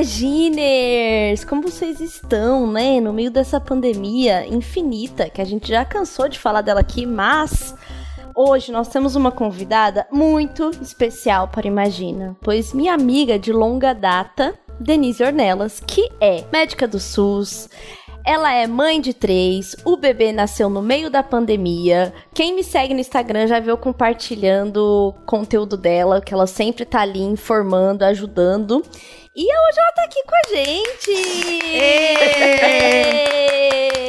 Imaginers! Como vocês estão, né? No meio dessa pandemia infinita, que a gente já cansou de falar dela aqui, mas hoje nós temos uma convidada muito especial para Imagina, pois minha amiga de longa data, Denise Ornelas, que é médica do SUS, ela é mãe de três, o bebê nasceu no meio da pandemia. Quem me segue no Instagram já viu compartilhando conteúdo dela, que ela sempre tá ali informando, ajudando. E hoje ela tá aqui com a gente!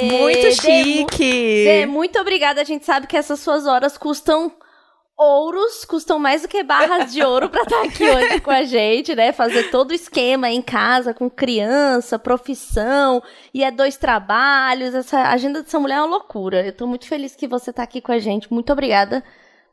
Muito chique! Dê, muito obrigada. A gente sabe que essas suas horas custam ouros, custam mais do que barras de ouro pra estar aqui hoje com a gente, né? Fazer todo o esquema em casa, com criança, profissão, e é dois trabalhos. Essa agenda dessa mulher é uma loucura. Eu tô muito feliz que você tá aqui com a gente. Muito obrigada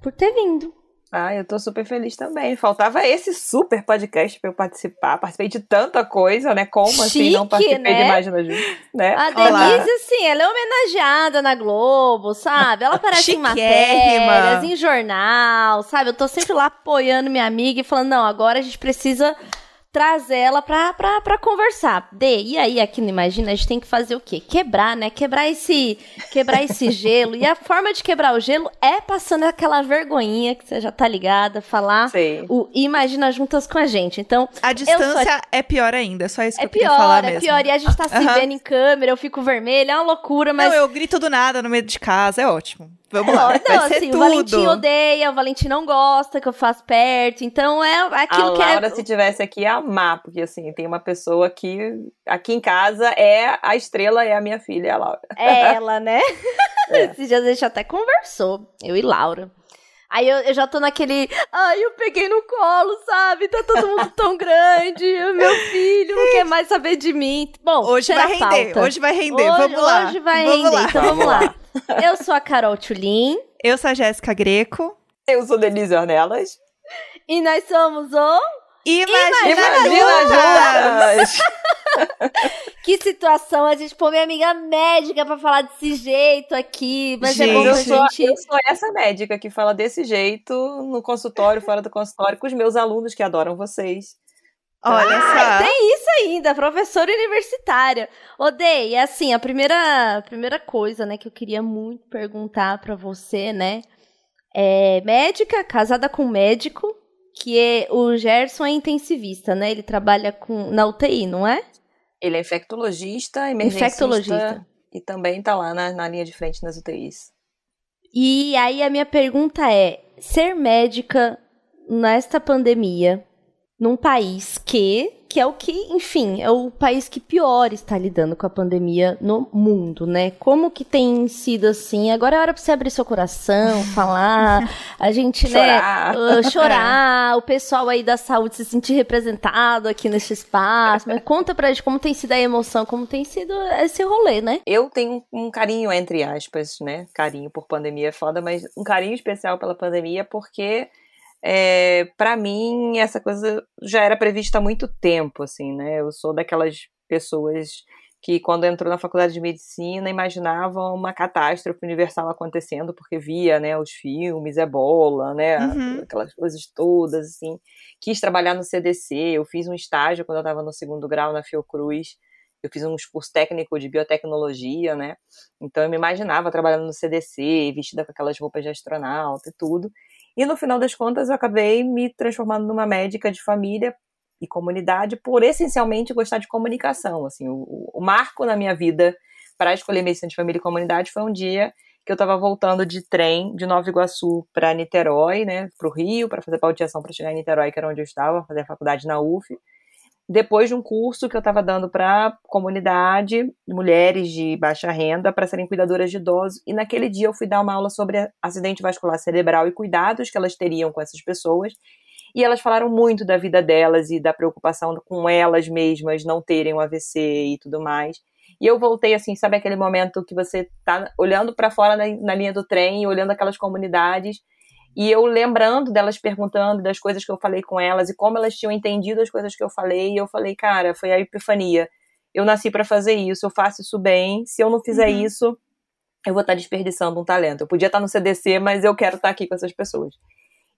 por ter vindo. Ah, eu tô super feliz também. Faltava esse super podcast pra eu participar. Participei de tanta coisa, né? Como assim não Chique, participei né? de Imagina Juntos, né? A Olá. Denise, assim, ela é homenageada na Globo, sabe? Ela aparece em matérias, em jornal, sabe? Eu tô sempre lá apoiando minha amiga e falando, não, agora a gente precisa trazer ela pra, pra, pra conversar. Dê, e aí aqui no Imagina a gente tem que fazer o quê? Quebrar, né? Quebrar esse, quebrar esse gelo. E a forma de quebrar o gelo é passando aquela vergonhinha que você já tá ligada, falar Sei. o Imagina juntas com a gente. Então, A distância é pior ainda, é só isso que é eu queria pior, falar é mesmo. pior. E a gente tá se vendo em câmera, eu fico vermelha, é uma loucura, mas. Não, eu grito do nada no meio de casa, é ótimo. Vamos É, lá, não, vai ser assim, tudo. o Valentim odeia, o Valentim não gosta que eu faço perto, então é aquilo a que Laura, é. se tivesse aqui, ia amar, porque assim, tem uma pessoa que aqui em casa é a estrela, é a minha filha, a Laura. É ela, né? É. Esses dias a gente até conversou, eu e Laura. Aí eu, eu já tô naquele. Ai, eu peguei no colo, sabe? Tá todo mundo tão grande. o Meu filho não quer mais saber de mim. Bom, Hoje vai render, pauta. hoje vai render, Hoje- vamos lá. Hoje vai vamos render, lá. então vamos Vamos lá. Eu sou a Carol Tulin Eu sou a Jéssica Greco. Eu sou Denise Ornelas. e nós somos o. Imagina, Imagina juntas! juntas! Que situação a gente pôr minha amiga médica pra falar desse jeito aqui. Mas é bom Gente, Eu pra sou, gente. eu sou essa médica que fala desse jeito no consultório, fora do consultório, com os meus alunos que adoram vocês. Olha Ah, só. tem isso ainda, professora universitária. Odeio, é assim, a primeira, a primeira coisa, né, que eu queria muito perguntar pra você, né, é médica, casada com médico, que é o Gerson é intensivista, né, ele trabalha com, na UTI, não é? Ele é infectologista, emergencista Infectologista. e também tá lá na, na linha de frente nas UTIs. E aí a minha pergunta é, ser médica nesta pandemia, num país que, que é o que, enfim, é o país que pior está lidando com a pandemia no mundo, né? Como que tem sido assim? Agora é hora pra você abrir seu coração, falar, a gente, Chorar. né, uh, chorar, o pessoal aí da saúde se sentir representado aqui nesse espaço. Mas conta pra gente como tem sido a emoção, como tem sido esse rolê, né? Eu tenho um carinho, entre aspas, né? Carinho por pandemia é foda, mas um carinho especial pela pandemia porque, é, para mim, essa coisa já era prevista há muito tempo, assim, né? Eu sou daquelas pessoas que, quando entrou na faculdade de medicina, imaginavam uma catástrofe universal acontecendo, porque via, né, os filmes, ebola, né? Uhum. Aquelas coisas todas, assim. Quis trabalhar no CDC, eu fiz um estágio quando eu estava no segundo grau na Fiocruz eu fiz um curso técnico de biotecnologia, né? Então eu me imaginava trabalhando no CDC, vestida com aquelas roupas de astronauta e tudo. E no final das contas eu acabei me transformando numa médica de família e comunidade por essencialmente gostar de comunicação. Assim, o, o marco na minha vida para escolher medicina de família e comunidade foi um dia que eu estava voltando de trem de Nova Iguaçu para Niterói, né, para o Rio, para fazer pauteação para chegar em Niterói, que era onde eu estava, fazer a faculdade na UF depois de um curso que eu estava dando para comunidade, mulheres de baixa renda, para serem cuidadoras de idosos. E naquele dia eu fui dar uma aula sobre acidente vascular cerebral e cuidados que elas teriam com essas pessoas. E elas falaram muito da vida delas e da preocupação com elas mesmas não terem um AVC e tudo mais. E eu voltei assim, sabe aquele momento que você tá olhando para fora na, na linha do trem, olhando aquelas comunidades E eu lembrando delas perguntando das coisas que eu falei com elas e como elas tinham entendido as coisas que eu falei, e eu falei, cara, foi a epifania. Eu nasci para fazer isso, eu faço isso bem. Se eu não fizer uhum. isso, eu vou estar desperdiçando um talento. Eu podia estar no CDC, mas eu quero estar aqui com essas pessoas.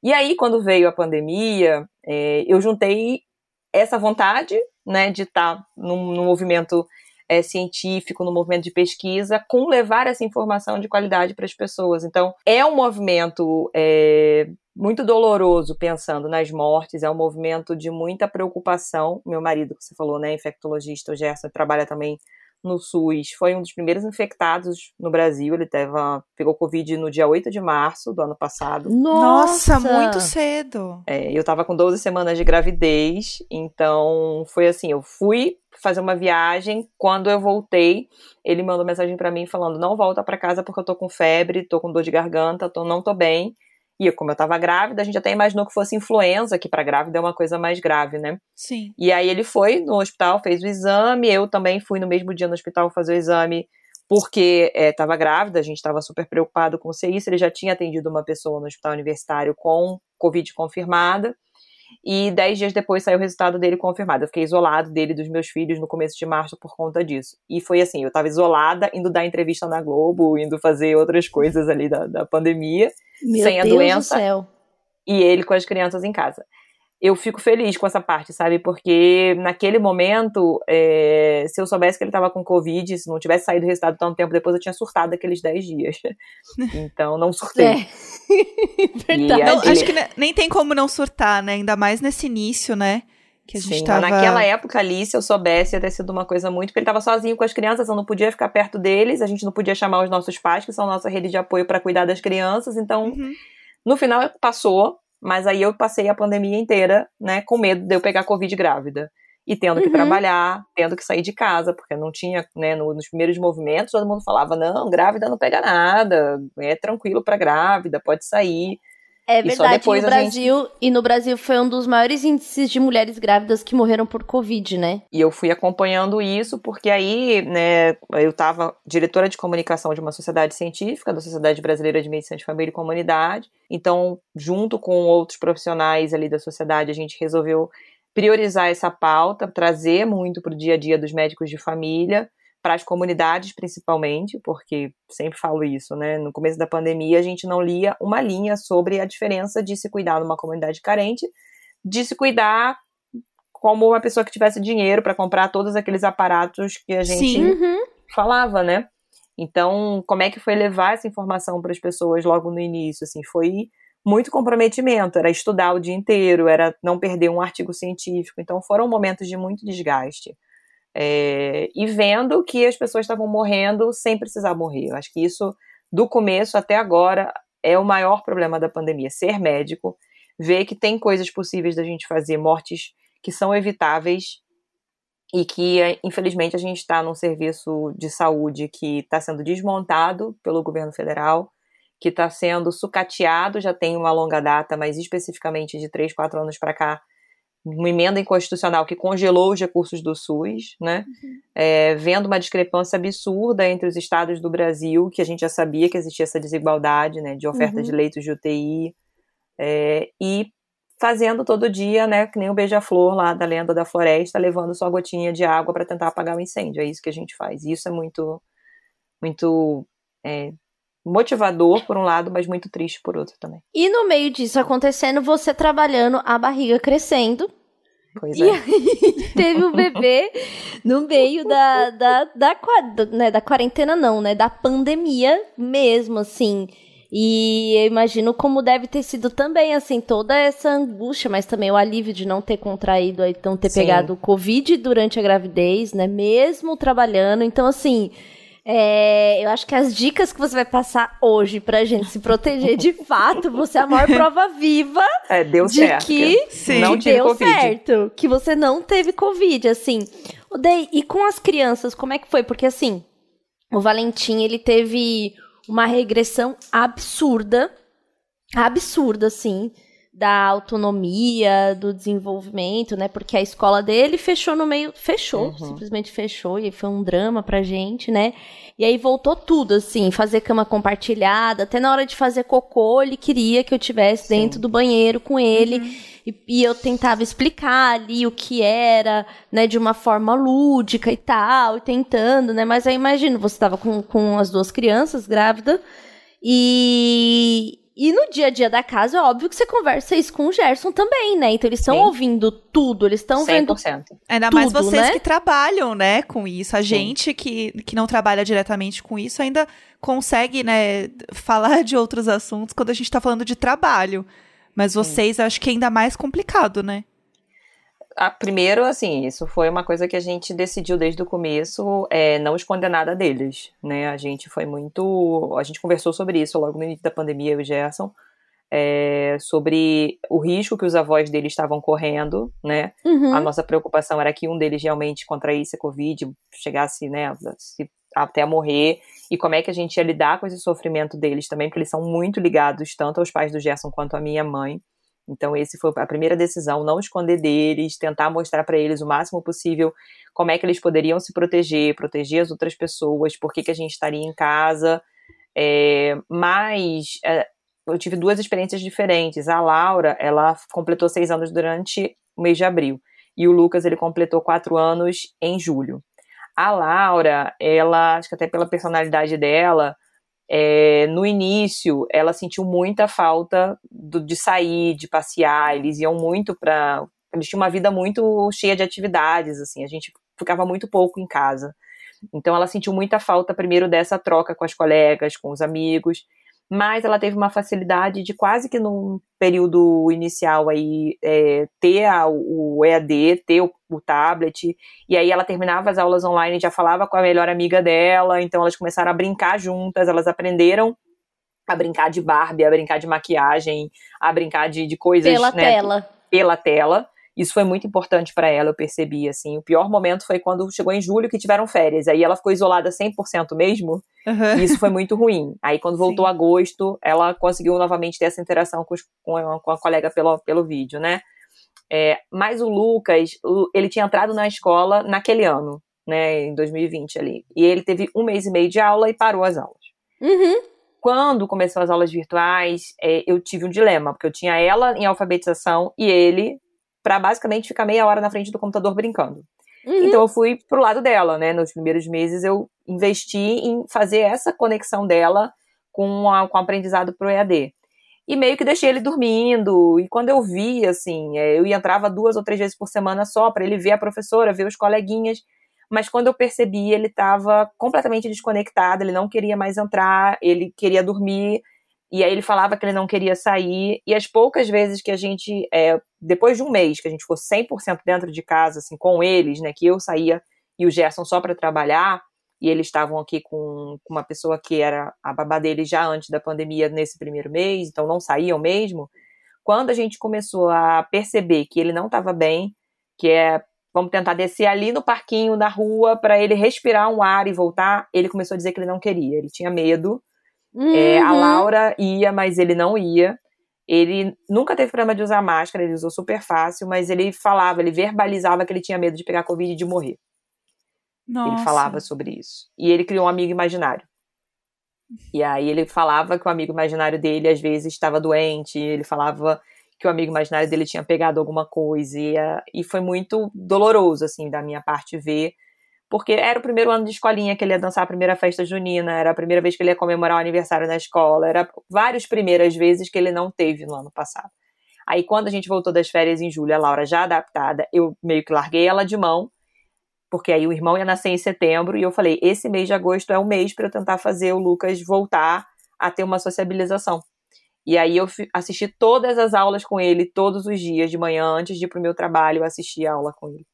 E aí, quando veio a pandemia, é, eu juntei essa vontade, né, de estar num, num movimento é, científico, no movimento de pesquisa, com levar essa informação de qualidade para as pessoas. Então, é um movimento é, muito doloroso pensando nas mortes, é um movimento de muita preocupação. Meu marido, que você falou, né, infectologista, o Gerson, trabalha também no SUS, foi um dos primeiros infectados no Brasil. Ele teve, pegou Covid no dia 8 de março do ano passado. Nossa, Nossa muito cedo. É, eu tava com 12 semanas de gravidez, então foi assim, eu fui fazer uma viagem, quando eu voltei, ele mandou mensagem para mim falando: "Não volta para casa porque eu tô com febre, tô com dor de garganta, tô não tô bem". E como eu tava grávida, a gente até imaginou que fosse influenza, que para grávida é uma coisa mais grave, né? Sim. E aí ele foi no hospital, fez o exame, eu também fui no mesmo dia no hospital fazer o exame porque estava é, grávida, a gente estava super preocupado com isso. Ele já tinha atendido uma pessoa no hospital universitário com Covid confirmada. E dez dias depois saiu o resultado dele confirmado. Eu fiquei isolado dele e dos meus filhos no começo de março por conta disso. E foi assim: eu estava isolada, indo dar entrevista na Globo, indo fazer outras coisas ali da, da pandemia. Meu sem Deus a doença. Do céu. E ele com as crianças em casa. Eu fico feliz com essa parte, sabe? Porque naquele momento, é, se eu soubesse que ele estava com Covid, se não tivesse saído o resultado tanto tempo depois, eu tinha surtado aqueles 10 dias. Então, não surtei. É. Verdade. Não. Acho que nem tem como não surtar, né? Ainda mais nesse início, né? Que a gente Sim, tava... naquela época ali, se eu soubesse, ia ter sido uma coisa muito. Porque ele estava sozinho com as crianças, eu não podia ficar perto deles, a gente não podia chamar os nossos pais, que são nossa rede de apoio para cuidar das crianças. Então, uhum. no final, passou, mas aí eu passei a pandemia inteira, né, com medo de eu pegar Covid grávida. E tendo uhum. que trabalhar, tendo que sair de casa, porque não tinha, né, no, nos primeiros movimentos, todo mundo falava: não, grávida não pega nada, é tranquilo para grávida, pode sair. É verdade, e, no Brasil, gente... e no Brasil foi um dos maiores índices de mulheres grávidas que morreram por Covid, né? E eu fui acompanhando isso, porque aí, né, eu estava diretora de comunicação de uma sociedade científica, da Sociedade Brasileira de Medicina de Família e Comunidade. Então, junto com outros profissionais ali da sociedade, a gente resolveu priorizar essa pauta, trazer muito para o dia a dia dos médicos de família para as comunidades principalmente, porque sempre falo isso, né? No começo da pandemia a gente não lia uma linha sobre a diferença de se cuidar numa comunidade carente, de se cuidar como uma pessoa que tivesse dinheiro para comprar todos aqueles aparatos que a gente uhum. falava, né? Então, como é que foi levar essa informação para as pessoas logo no início? Assim, foi muito comprometimento, era estudar o dia inteiro, era não perder um artigo científico. Então, foram momentos de muito desgaste. É, e vendo que as pessoas estavam morrendo sem precisar morrer. Eu acho que isso, do começo até agora, é o maior problema da pandemia. Ser médico, ver que tem coisas possíveis da gente fazer, mortes que são evitáveis e que, infelizmente, a gente está num serviço de saúde que está sendo desmontado pelo governo federal, que está sendo sucateado, já tem uma longa data, mas especificamente de 3, 4 anos para cá, uma emenda inconstitucional que congelou os recursos do SUS, né? Uhum. É, vendo uma discrepância absurda entre os estados do Brasil, que a gente já sabia que existia essa desigualdade, né, de oferta uhum. de leitos de UTI, é, e fazendo todo dia, né, que nem o beija-flor lá da lenda da floresta, levando sua gotinha de água para tentar apagar o incêndio. É isso que a gente faz. Isso é muito, muito é, motivador por um lado, mas muito triste por outro também. E no meio disso acontecendo, você trabalhando, a barriga crescendo. Pois e é. aí teve o bebê no meio da, da, da, da, né, da quarentena, não, né? Da pandemia mesmo, assim. E eu imagino como deve ter sido também, assim, toda essa angústia, mas também o alívio de não ter contraído, não ter Sim. pegado o Covid durante a gravidez, né? Mesmo trabalhando. Então, assim, é, eu acho que as dicas que você vai passar hoje pra gente se proteger de fato, você é a maior prova viva é, deu de certo, que, sim. não deu COVID. certo, que você não teve Covid, assim. Daí, e com as crianças, como é que foi? Porque assim, o Valentim, ele teve uma regressão absurda, absurda, assim, da autonomia, do desenvolvimento, né? Porque a escola dele fechou no meio, fechou, uhum. simplesmente fechou e foi um drama pra gente, né? E aí voltou tudo, assim, fazer cama compartilhada, até na hora de fazer cocô, ele queria que eu tivesse Sim. dentro do banheiro com ele. Uhum. E, e, eu tentava explicar ali o que era, né, de uma forma lúdica e tal, e tentando, né? Mas aí imagino, você estava com, com as duas crianças grávidas e, e no dia a dia da casa, é óbvio que você conversa isso com o Gerson também, né? Então eles estão ouvindo tudo, eles estão vendo. Ainda tudo, mais vocês né? que trabalham, né, com isso. A Sim. gente que, que não trabalha diretamente com isso ainda consegue, né, falar de outros assuntos quando a gente tá falando de trabalho. Mas vocês, Sim. acho que é ainda mais complicado, né? Ah, primeiro, assim, isso foi uma coisa que a gente decidiu desde o começo, é, não esconder nada deles, né? A gente foi muito, a gente conversou sobre isso logo no início da pandemia, eu e o Gerson, é, sobre o risco que os avós deles estavam correndo, né? Uhum. A nossa preocupação era que um deles realmente contraísse a Covid, chegasse, né, até a morrer, e como é que a gente ia lidar com esse sofrimento deles também, porque eles são muito ligados tanto aos pais do Gerson quanto à minha mãe. Então, esse foi a primeira decisão, não esconder deles, tentar mostrar para eles o máximo possível como é que eles poderiam se proteger, proteger as outras pessoas, por que, que a gente estaria em casa. É, mas é, eu tive duas experiências diferentes. A Laura, ela completou seis anos durante o mês de abril. E o Lucas, ele completou quatro anos em julho. A Laura, ela, acho que até pela personalidade dela, é, no início, ela sentiu muita falta do, de sair, de passear. Eles iam muito para. Eles tinham uma vida muito cheia de atividades, assim. A gente ficava muito pouco em casa. Então, ela sentiu muita falta, primeiro, dessa troca com as colegas, com os amigos mas ela teve uma facilidade de quase que num período inicial aí é, ter a, o EAD, ter o, o, tablet, e aí ela terminava as aulas online e já falava com a melhor amiga dela, então elas começaram a brincar juntas, elas aprenderam a brincar de Barbie, a brincar de maquiagem, a brincar de, de coisas, Pela né, tela. Pela tela. Isso foi muito importante para ela, eu percebi, assim. O pior momento foi quando chegou em julho que tiveram férias. Aí ela ficou isolada 100% mesmo. Uhum. E isso foi muito ruim. Aí quando voltou Sim. agosto, ela conseguiu novamente ter essa interação com, os, com, a, com a colega pelo, pelo vídeo, né? É, mas o Lucas, ele tinha entrado na escola naquele ano, né, em 2020 ali. E ele teve um mês e meio de aula e parou as aulas. Uhum. Quando começou as aulas virtuais, é, eu tive um dilema, porque eu tinha ela em alfabetização e ele para basicamente ficar meia hora na frente do computador brincando. Uhum. Então eu fui pro lado dela, né? Nos primeiros meses eu investi em fazer essa conexão dela com, a, com o aprendizado pro EAD. E meio que deixei ele dormindo. E quando eu vi, assim, é, eu entrava duas ou três vezes por semana só para ele ver a professora, ver os coleguinhas. Mas quando eu percebi, ele estava completamente desconectado, ele não queria mais entrar, ele queria dormir. E aí ele falava que ele não queria sair. E as poucas vezes que a gente, é, depois de um mês, que a gente ficou 100% dentro de casa, assim, com eles, né, que eu saía e o Gerson só para trabalhar, e eles estavam aqui com, com uma pessoa que era a babá dele já antes da pandemia, nesse primeiro mês, então não saíam mesmo. Quando a gente começou a perceber que ele não estava bem, que é vamos tentar descer ali no parquinho da rua para ele respirar um ar e voltar, ele começou a dizer que ele não queria, ele tinha medo Uhum. É, a uhum. Laura ia, mas ele não ia. Ele nunca teve problema de usar máscara, ele usou super fácil, mas ele falava, ele verbalizava que ele tinha medo de pegar Covid e de morrer. Nossa. Ele falava sobre isso. E ele criou um amigo imaginário. E aí ele falava que o amigo imaginário dele às vezes estava doente, ele falava que o amigo imaginário dele tinha pegado alguma coisa. E, e foi muito doloroso, assim, da minha parte ver porque era o primeiro ano de escolinha que ele ia dançar a primeira festa junina, era a primeira vez que ele ia comemorar o aniversário na escola, era várias primeiras vezes que ele não teve no ano passado. Aí quando a gente voltou das férias em julho, a Laura já adaptada, eu meio que larguei ela de mão, porque aí o irmão ia nascer em setembro, e eu falei, esse mês de agosto é o mês para eu tentar fazer o Lucas voltar a ter uma sociabilização. E aí eu assisti todas as aulas com ele, todos os dias de manhã, antes de ir pro meu trabalho, eu assisti a aula com ele.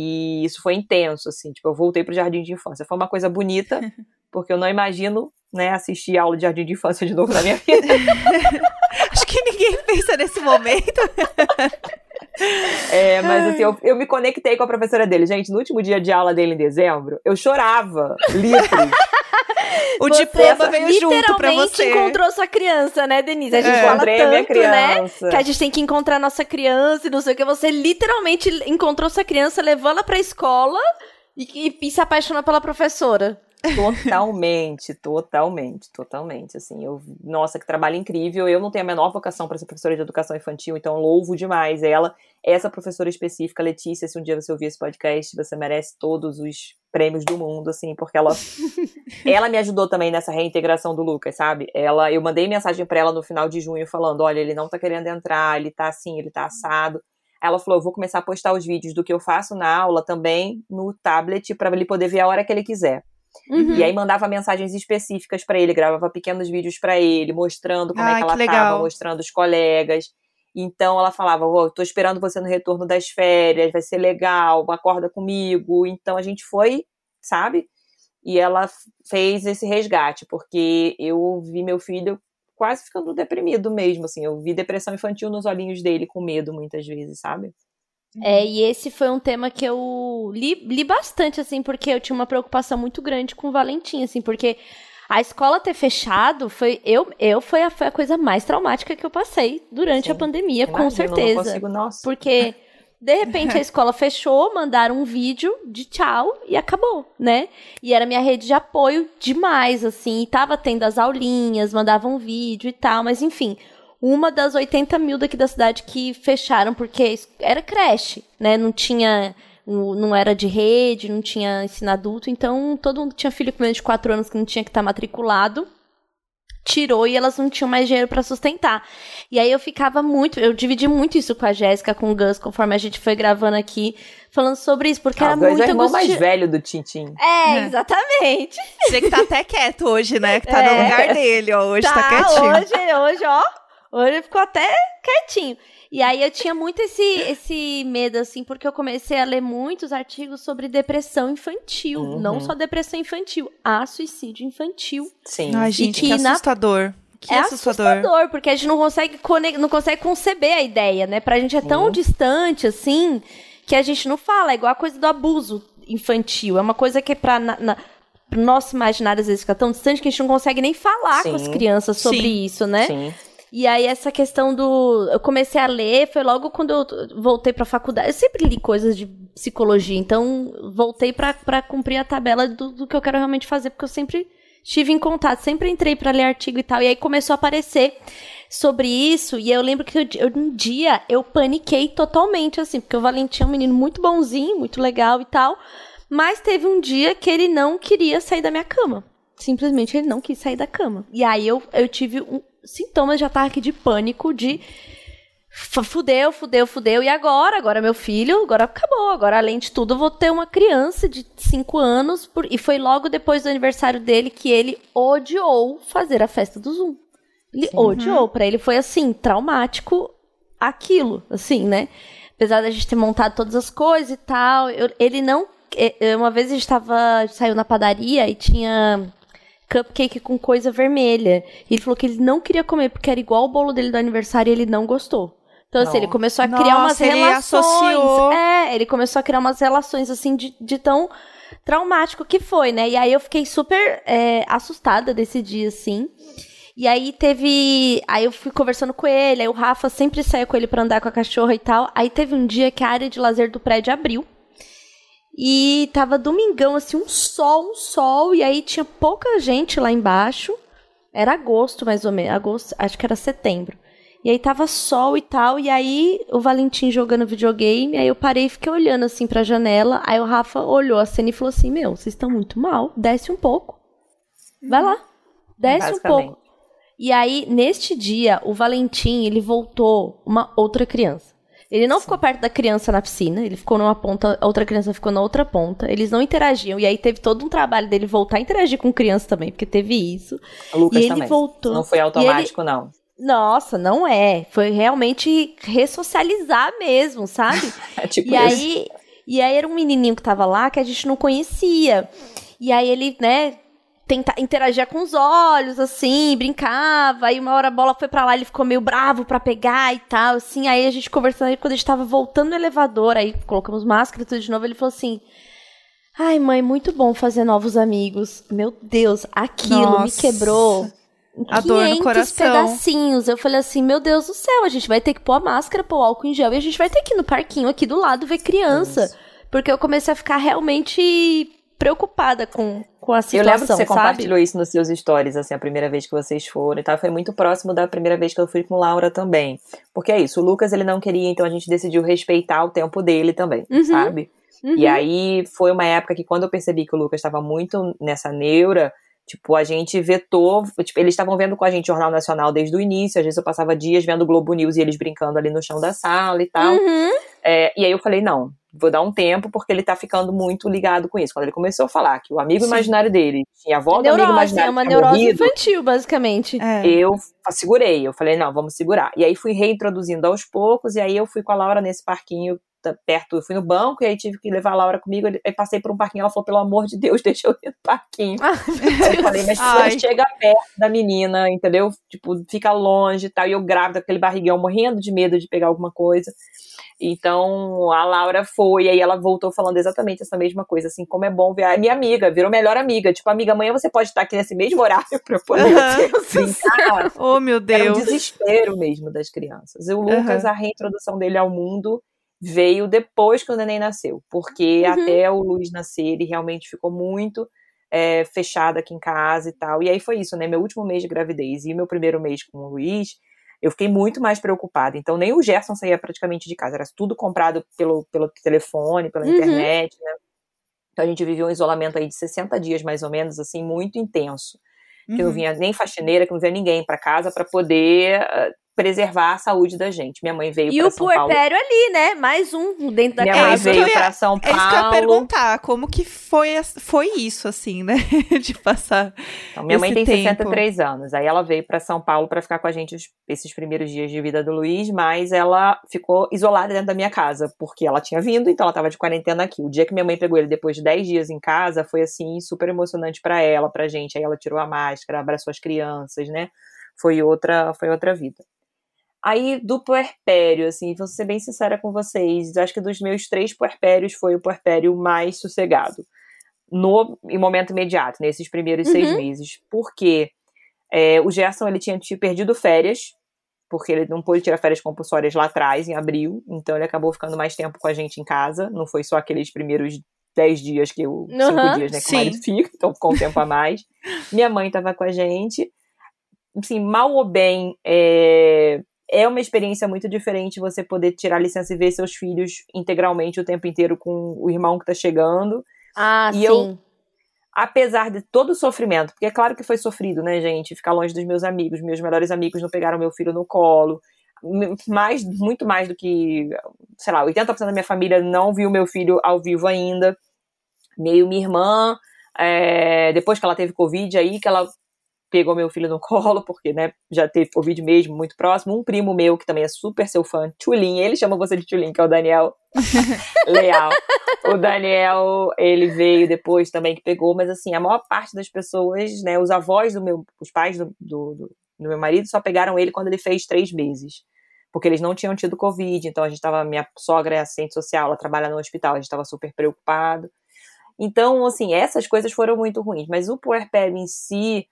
E isso foi intenso, assim, tipo, eu voltei pro jardim de infância. Foi uma coisa bonita, porque eu não imagino, né, assistir aula de jardim de infância de novo na minha vida. Acho que ninguém pensa nesse momento. É, mas assim, eu, eu, me conectei com a professora dele. Gente, no último dia de aula dele em dezembro, eu chorava litros. O você diploma veio junto pra você. encontrou sua criança, né, Denise? A gente é. fala tanto, né? Que a gente tem que encontrar nossa criança e não sei o que. Você literalmente encontrou sua criança, levou ela pra escola e, e, e se apaixonou pela professora. Totalmente, totalmente, totalmente. Assim, eu, nossa, que trabalho incrível. Eu não tenho a menor vocação para ser professora de educação infantil, então louvo demais ela. Essa professora específica, Letícia, se um dia você ouvir esse podcast, você merece todos os prêmios do mundo, assim, porque ela ela me ajudou também nessa reintegração do Lucas, sabe? Ela, eu mandei mensagem para ela no final de junho falando, olha, ele não tá querendo entrar, ele tá assim, ele tá assado. Ela falou, eu vou começar a postar os vídeos do que eu faço na aula também no tablet para ele poder ver a hora que ele quiser. Uhum. E aí mandava mensagens específicas para ele, gravava pequenos vídeos para ele, mostrando como é que ela que tava, mostrando os colegas. Então ela falava: oh, tô esperando você no retorno das férias, vai ser legal, acorda comigo. Então a gente foi, sabe? E ela fez esse resgate, porque eu vi meu filho quase ficando deprimido mesmo, assim. Eu vi depressão infantil nos olhinhos dele, com medo muitas vezes, sabe? É, e esse foi um tema que eu li, li bastante, assim, porque eu tinha uma preocupação muito grande com o Valentim, assim, porque a escola ter fechado foi eu, eu foi, a, foi a coisa mais traumática que eu passei durante Sim. a pandemia, Imagina, com certeza. Não consigo, nossa. Porque de repente a escola fechou, mandaram um vídeo de tchau e acabou, né? E era minha rede de apoio demais, assim, e tava tendo as aulinhas, mandavam um vídeo e tal, mas enfim, uma das 80 mil daqui da cidade que fecharam porque era creche, né? Não tinha. Não era de rede, não tinha ensino adulto, então todo mundo que tinha filho com menos de 4 anos que não tinha que estar tá matriculado tirou e elas não tinham mais dinheiro para sustentar. E aí eu ficava muito, eu dividi muito isso com a Jéssica, com o Gus, conforme a gente foi gravando aqui, falando sobre isso, porque ah, era Gus muito é o irmão mais velho do Tintim. É, exatamente. Você que tá até quieto hoje, né? Que tá é. no lugar dele, ó, hoje tá, tá quietinho. Hoje, hoje, ó, Hoje ele ficou até quietinho. E aí eu tinha muito esse, esse medo, assim, porque eu comecei a ler muitos artigos sobre depressão infantil. Uhum. Não só depressão infantil, a suicídio infantil. Sim. Ai, gente, que, que assustador. Que é assustador. assustador. porque a gente não consegue, não consegue conceber a ideia, né? Pra gente é tão uhum. distante, assim, que a gente não fala. É igual a coisa do abuso infantil. É uma coisa que é pra... Na, na, nosso imaginário às vezes fica tão distante que a gente não consegue nem falar Sim. com as crianças sobre Sim. isso, né? Sim. E aí essa questão do eu comecei a ler foi logo quando eu voltei para faculdade. Eu sempre li coisas de psicologia, então voltei para cumprir a tabela do, do que eu quero realmente fazer, porque eu sempre estive em contato, sempre entrei para ler artigo e tal. E aí começou a aparecer sobre isso, e eu lembro que eu, eu, um dia eu paniquei totalmente assim, porque o Valentim é um menino muito bonzinho, muito legal e tal, mas teve um dia que ele não queria sair da minha cama. Simplesmente ele não quis sair da cama. E aí eu, eu tive um, sintomas de ataque de pânico, de fudeu, fudeu, fudeu, e agora? Agora meu filho, agora acabou. Agora, além de tudo, eu vou ter uma criança de 5 anos. Por... E foi logo depois do aniversário dele que ele odiou fazer a festa do Zoom. Ele Sim. odiou. Uhum. Pra ele foi assim, traumático aquilo, assim, né? Apesar da gente ter montado todas as coisas e tal, eu, ele não. Uma vez a gente tava. saiu na padaria e tinha cupcake com coisa vermelha. E ele falou que ele não queria comer porque era igual o bolo dele do aniversário e ele não gostou. Então, não. assim, ele começou a criar Nossa, umas ele relações. Associou. É, ele começou a criar umas relações, assim, de, de tão traumático que foi, né? E aí eu fiquei super é, assustada desse dia, assim. E aí teve. Aí eu fui conversando com ele, aí o Rafa sempre saía com ele pra andar com a cachorra e tal. Aí teve um dia que a área de lazer do prédio abriu. E tava domingão, assim, um sol, um sol. E aí tinha pouca gente lá embaixo. Era agosto, mais ou menos. Agosto, acho que era setembro. E aí tava sol e tal. E aí o Valentim jogando videogame. Aí eu parei e fiquei olhando assim pra janela. Aí o Rafa olhou a cena e falou assim: Meu, vocês estão muito mal. Desce um pouco. Vai lá. Desce um pouco. E aí, neste dia, o Valentim, ele voltou uma outra criança. Ele não ficou perto da criança na piscina, ele ficou numa ponta, a outra criança ficou na outra ponta. Eles não interagiam. E aí teve todo um trabalho dele voltar a interagir com criança também, porque teve isso. O Lucas e ele também. voltou. Não foi automático, ele... não. Nossa, não é. Foi realmente ressocializar mesmo, sabe? é tipo e isso. aí, e aí era um menininho que tava lá que a gente não conhecia. E aí ele, né, tentar interagir com os olhos, assim, brincava. Aí uma hora a bola foi para lá, ele ficou meio bravo para pegar e tal, assim. Aí a gente conversando, aí quando a gente tava voltando no elevador, aí colocamos máscara e tudo de novo, ele falou assim: Ai, mãe, muito bom fazer novos amigos. Meu Deus, aquilo Nossa. me quebrou. A dor no coração. pedacinhos. Eu falei assim, meu Deus do céu, a gente vai ter que pôr a máscara, pôr o álcool em gel e a gente vai ter que ir no parquinho aqui do lado ver criança. Isso. Porque eu comecei a ficar realmente preocupada com, com a situação, Eu lembro que você sabe? compartilhou isso nos seus stories, assim, a primeira vez que vocês foram e tal. Foi muito próximo da primeira vez que eu fui com Laura também. Porque é isso, o Lucas ele não queria, então a gente decidiu respeitar o tempo dele também, uhum. sabe? Uhum. E aí foi uma época que quando eu percebi que o Lucas estava muito nessa neura, tipo, a gente vetou, tipo, eles estavam vendo com a gente o Jornal Nacional desde o início, às vezes eu passava dias vendo o Globo News e eles brincando ali no chão da sala e tal. Uhum. É, e aí eu falei, não, vou dar um tempo porque ele tá ficando muito ligado com isso. Quando ele começou a falar que o amigo Sim. imaginário dele tinha a avó do amigo imaginário É uma neurose morrido, infantil, basicamente. É. Eu segurei, eu falei, não, vamos segurar. E aí fui reintroduzindo aos poucos, e aí eu fui com a Laura nesse parquinho perto, eu fui no banco e aí tive que levar a Laura comigo. Aí passei por um parquinho, ela falou: pelo amor de Deus, deixa eu ir no parquinho. aí eu falei, mas você chega perto da menina, entendeu? Tipo, fica longe e tal. E eu grávida, aquele barrigão, morrendo de medo de pegar alguma coisa. Então a Laura foi, e aí ela voltou falando exatamente essa mesma coisa, assim, como é bom ver a minha amiga, virou melhor amiga. Tipo, amiga, amanhã você pode estar aqui nesse mesmo horário pra poder uhum. brincar. oh, meu Deus. Era um desespero mesmo das crianças. E o Lucas, uhum. a reintrodução dele ao mundo veio depois que o neném nasceu, porque uhum. até o Luiz nascer ele realmente ficou muito é, fechado aqui em casa e tal. E aí foi isso, né? Meu último mês de gravidez e meu primeiro mês com o Luiz, eu fiquei muito mais preocupada. Então nem o Gerson saía praticamente de casa, era tudo comprado pelo, pelo telefone, pela uhum. internet, né? Então a gente viveu um isolamento aí de 60 dias mais ou menos, assim, muito intenso. Que uhum. não vinha nem faxineira, que não vinha ninguém para casa para poder ah, preservar a saúde da gente. Minha mãe veio para São Paulo. E o puerpério ali, né? Mais um dentro da Minha casa. Minha mãe veio para São Paulo. É isso que eu ia perguntar, como que foi, foi isso, assim, né? De passar então, Minha mãe tem tempo. 63 anos, aí ela veio para São Paulo para ficar com a gente esses primeiros dias de vida do Luiz, mas ela ficou isolada dentro da minha casa, porque ela tinha vindo, então ela estava de quarentena aqui. O dia que minha mãe pegou ele depois de 10 dias em casa, foi, assim, super emocionante para ela, pra gente. Aí ela tirou a máscara, abraçou as crianças, né? Foi outra, foi outra vida. Aí, do puerpério, assim, vou ser bem sincera com vocês, acho que dos meus três puerpérios foi o puerpério mais sossegado. No em momento imediato, nesses primeiros uhum. seis meses. Porque é, o Gerson, ele tinha perdido férias, porque ele não pôde tirar férias compulsórias lá atrás, em abril, então ele acabou ficando mais tempo com a gente em casa, não foi só aqueles primeiros dez dias que eu, uhum, cinco dias, né, que sim. o marido fica, então ficou um tempo a mais. Minha mãe estava com a gente, assim, mal ou bem, é, é uma experiência muito diferente você poder tirar licença e ver seus filhos integralmente o tempo inteiro com o irmão que tá chegando. Ah, e sim. Eu, apesar de todo o sofrimento, porque é claro que foi sofrido, né, gente? Ficar longe dos meus amigos, meus melhores amigos não pegaram meu filho no colo. Mais, muito mais do que, sei lá, 80% da minha família não viu meu filho ao vivo ainda. Meio minha irmã, é, depois que ela teve Covid, aí que ela pegou meu filho no colo, porque, né, já teve Covid mesmo, muito próximo. Um primo meu, que também é super seu fã, Tchulin, ele chama você de Tchulin, que é o Daniel Leal. O Daniel, ele veio depois também que pegou, mas assim, a maior parte das pessoas, né, os avós do meu, os pais do, do, do, do meu marido só pegaram ele quando ele fez três meses. Porque eles não tinham tido Covid, então a gente tava, minha sogra é assistente social, ela trabalha no hospital, a gente tava super preocupado. Então, assim, essas coisas foram muito ruins, mas o puerpério em si,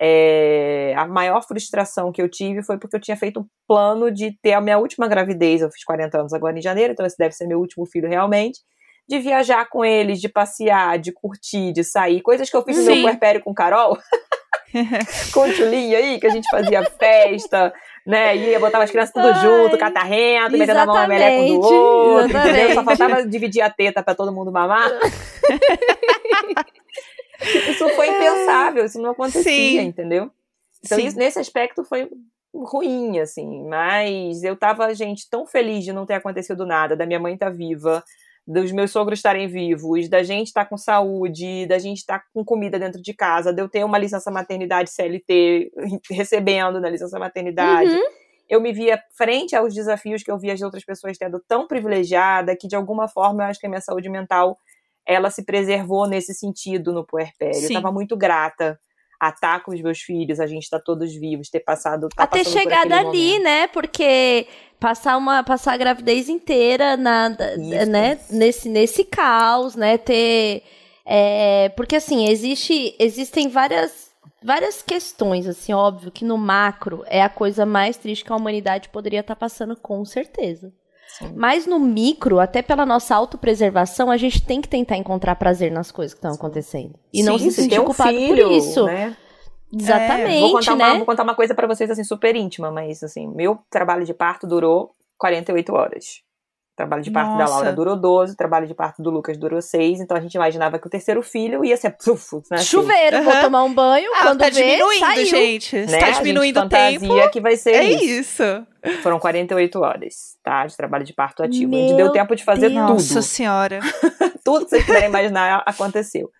é, a maior frustração que eu tive foi porque eu tinha feito um plano de ter a minha última gravidez, eu fiz 40 anos agora em janeiro, então esse deve ser meu último filho realmente, de viajar com eles, de passear, de curtir, de sair, coisas que eu fiz no meu puerpério com Carol, com o Tchulinho aí, que a gente fazia festa, né, ia, botava as crianças tudo Ai, junto, catarrento, metendo a mão na meleca do outro, entendeu? Só faltava dividir a teta pra todo mundo mamar. isso foi impensável, isso não acontecia, Sim. entendeu? Então, isso, nesse aspecto foi ruim, assim, mas eu tava, gente, tão feliz de não ter acontecido nada, da minha mãe estar tá viva, dos meus sogros estarem vivos, da gente estar tá com saúde, da gente estar tá com comida dentro de casa, de eu ter uma licença maternidade CLT recebendo na licença maternidade. Uhum. Eu me via frente aos desafios que eu via as outras pessoas tendo tão privilegiada que, de alguma forma, eu acho que a minha saúde mental ela se preservou nesse sentido no puerpério. Sim. Eu estava muito grata a estar com os meus filhos, a gente estar tá todos vivos, ter passado. Tá a ter chegado ali, né? Porque passar uma passar a gravidez inteira na, né? nesse, nesse caos, né? Ter É, porque assim, existe, existem várias, várias questões, assim, óbvio que no macro é a coisa mais triste que a humanidade poderia estar tá passando, com certeza. Sim. Mas no micro, até pela nossa autopreservação, a gente tem que tentar encontrar prazer nas coisas que estão acontecendo. E Sim, não se sentir culpado filho, por isso. Né? Exatamente, é, vou contar né? Uma, vou contar uma coisa para vocês, assim, super íntima, mas, assim, meu trabalho de parto durou 48 horas. O trabalho de parto Nossa. da Laura durou 12, o trabalho de parto do Lucas durou 6, então a gente imaginava que o terceiro filho ia ser puf, né, assim. Chuveiro, uhum. vou tomar um banho, ah, quando tá vê, diminuindo, saiu. gente. Né? Tá diminuindo o tempo. que vai ser é isso. isso. Foram 48 horas, tá, de trabalho de parto ativo. Meu a gente deu tempo de fazer Deus. tudo. Nossa senhora. tudo que vocês puderem imaginar aconteceu.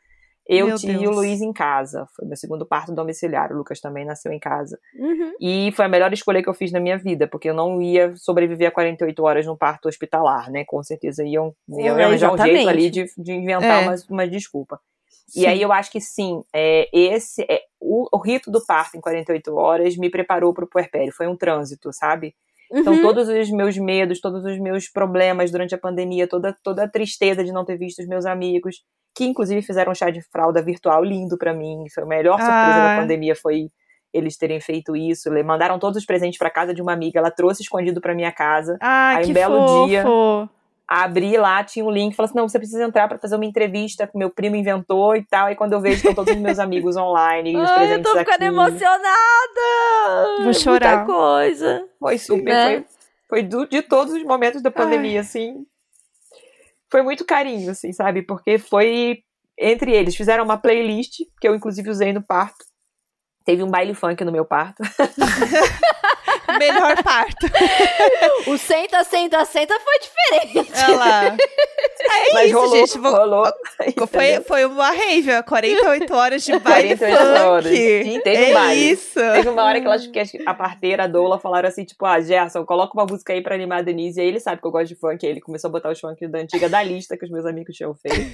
Eu Meu tive Deus. o Luiz em casa. Foi meu segundo parto domiciliar. O Lucas também nasceu em casa. Uhum. E foi a melhor escolha que eu fiz na minha vida, porque eu não ia sobreviver a 48 horas num parto hospitalar, né? Com certeza iam, iam é, arranjar um jeito ali de, de inventar é. uma, uma desculpa. Sim. E aí eu acho que sim, é, esse é, o, o, rito do parto em 48 horas me preparou para o puerpério. Foi um trânsito, sabe? Então, uhum. todos os meus medos, todos os meus problemas durante a pandemia, toda, toda a tristeza de não ter visto os meus amigos, que inclusive fizeram um chá de fralda virtual lindo para mim. Foi a melhor surpresa ah. da pandemia foi eles terem feito isso. Mandaram todos os presentes para casa de uma amiga, ela trouxe escondido para minha casa. Ah, Aí que um belo fofo. dia abri lá, tinha um link, falou assim: não, você precisa entrar para fazer uma entrevista que meu primo inventou e tal. E quando eu vejo, estão todos os meus amigos online. os Ai, eu tô ficando aqui. emocionada! Vou chorar. Muita coisa. Foi super, né? foi, foi do, de todos os momentos da pandemia, Ai. assim foi muito carinho, assim, sabe? Porque foi entre eles. Fizeram uma playlist, que eu inclusive usei no parto. Teve um baile funk no meu parto. Melhor parto. o senta, senta, senta foi diferente. Olha lá. É Mas isso, rolou, gente. Rolou. Foi, foi uma rave, 48 horas de baile 48 funk. horas. Sim, teve é um baile. isso. Teve uma hora que, elas, que a parteira, a doula, falaram assim, tipo, ah, Gerson, coloca uma música aí pra animar a Denise. E aí ele sabe que eu gosto de funk. Aí ele começou a botar os funk da antiga da lista que os meus amigos tinham feito.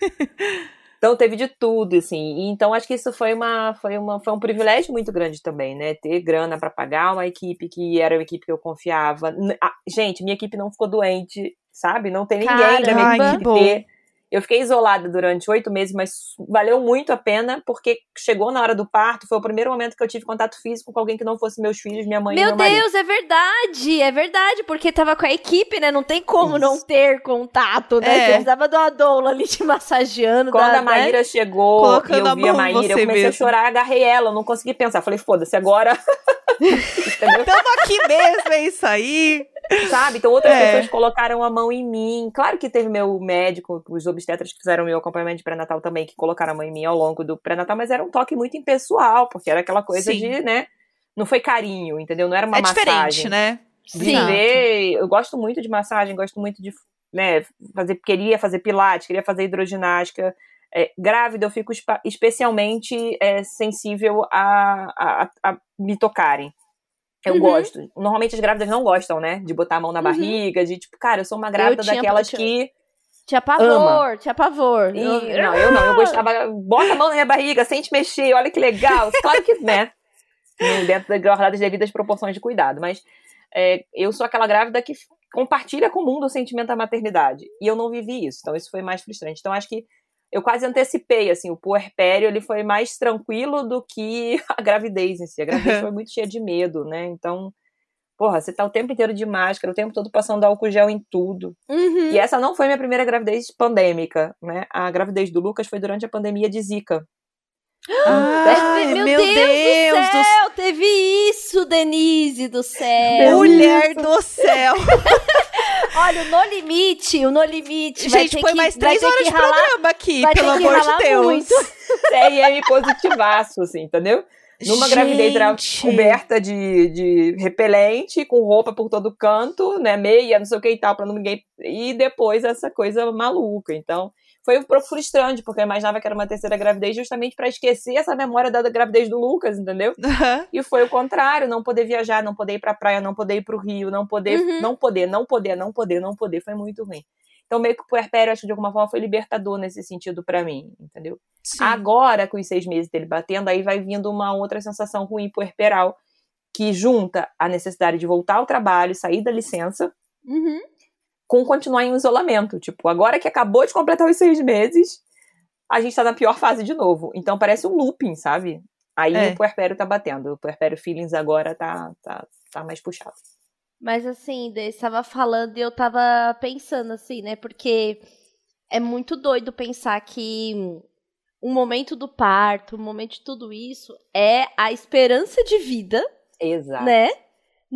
Então teve de tudo, assim. então acho que isso foi uma, foi uma, foi um privilégio muito grande também, né? Ter grana para pagar uma equipe que era uma equipe que eu confiava. Ah, gente, minha equipe não ficou doente, sabe? Não tem ninguém Caramba. da minha equipe ter eu fiquei isolada durante oito meses, mas valeu muito a pena, porque chegou na hora do parto, foi o primeiro momento que eu tive contato físico com alguém que não fosse meus filhos, minha mãe meu e meu marido. Deus, é verdade, é verdade, porque tava com a equipe, né? Não tem como Isso. não ter contato, né? É. Você precisava de uma doula ali te massageando. Quando da, a Maíra né? chegou Colocando e eu vi a Maíra, eu comecei mesmo. a chorar, agarrei ela, eu não consegui pensar. Falei, foda-se, agora. Tamo aqui mesmo, é isso aí. Sabe? Então outras é. pessoas colocaram a mão em mim. Claro que teve meu médico, os obstetras que fizeram meu acompanhamento de pré-natal também, que colocaram a mão em mim ao longo do pré-natal, mas era um toque muito impessoal, porque era aquela coisa Sim. de, né? Não foi carinho, entendeu? Não era uma é massagem. diferente, né? Viver, eu gosto muito de massagem, gosto muito de, né, fazer, queria fazer pilates, queria fazer hidroginástica. É, grávida, eu fico especialmente é, sensível a, a, a me tocarem. Eu uhum. gosto. Normalmente as grávidas não gostam, né? De botar a mão na uhum. barriga, de tipo, cara, eu sou uma grávida tinha, daquelas tinha, que. Tinha pavor, ama. tinha pavor. E, não, eu não, eu gostava. Bota a mão na minha barriga, sente mexer, olha que legal. Claro que, né? Dentro das guardadas devidas proporções de cuidado. Mas é, eu sou aquela grávida que compartilha com o mundo o sentimento da maternidade. E eu não vivi isso. Então isso foi mais frustrante. Então acho que eu quase antecipei, assim, o puerpério ele foi mais tranquilo do que a gravidez em si. A gravidez foi muito cheia de medo, né? Então, porra, você tá o tempo inteiro de máscara, o tempo todo passando álcool gel em tudo. Uhum. E essa não foi minha primeira gravidez pandêmica, né? A gravidez do Lucas foi durante a pandemia de Zika. Ai, meu, meu Deus, Deus, do céu, do... teve isso, Denise do céu. Mulher do céu. Olha, o No Limite, o No Limite. Gente, põe mais três horas de ralar, programa aqui, pelo amor de Deus. Muito. CRM positivaço, assim, entendeu? Numa Gente. gravidez era coberta de, de repelente, com roupa por todo canto, né? Meia, não sei o que e tal, pra ninguém. E depois essa coisa maluca. Então, foi um pouco frustrante, porque eu imaginava que era uma terceira gravidez justamente para esquecer essa memória da gravidez do Lucas, entendeu? Uhum. E foi o contrário, não poder viajar, não poder ir pra praia, não poder ir pro Rio, não poder, uhum. não poder, não poder, não poder, não poder, foi muito ruim. Então, meio que o puerpério, acho que de alguma forma foi libertador nesse sentido para mim, entendeu? Sim. Agora, com os seis meses dele batendo, aí vai vindo uma outra sensação ruim puerperal, que junta a necessidade de voltar ao trabalho, sair da licença, uhum com continuar em isolamento. Tipo, agora que acabou de completar os seis meses, a gente tá na pior fase de novo. Então parece um looping, sabe? Aí é. o puerpério tá batendo. O puerpério feelings agora tá, tá, tá mais puxado. Mas assim, você estava falando e eu tava pensando assim, né? Porque é muito doido pensar que o momento do parto, o momento de tudo isso é a esperança de vida. Exato. Né?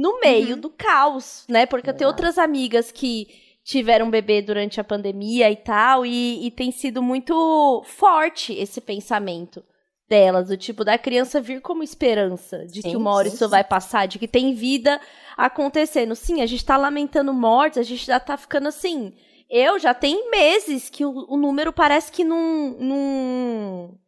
No meio uhum. do caos, né? Porque eu tenho outras amigas que tiveram bebê durante a pandemia e tal, e, e tem sido muito forte esse pensamento delas, do tipo da criança vir como esperança de sim, que uma hora sim, isso sim. vai passar, de que tem vida acontecendo. Sim, a gente tá lamentando mortes, a gente já tá ficando assim. Eu já tem meses que o, o número parece que não, não.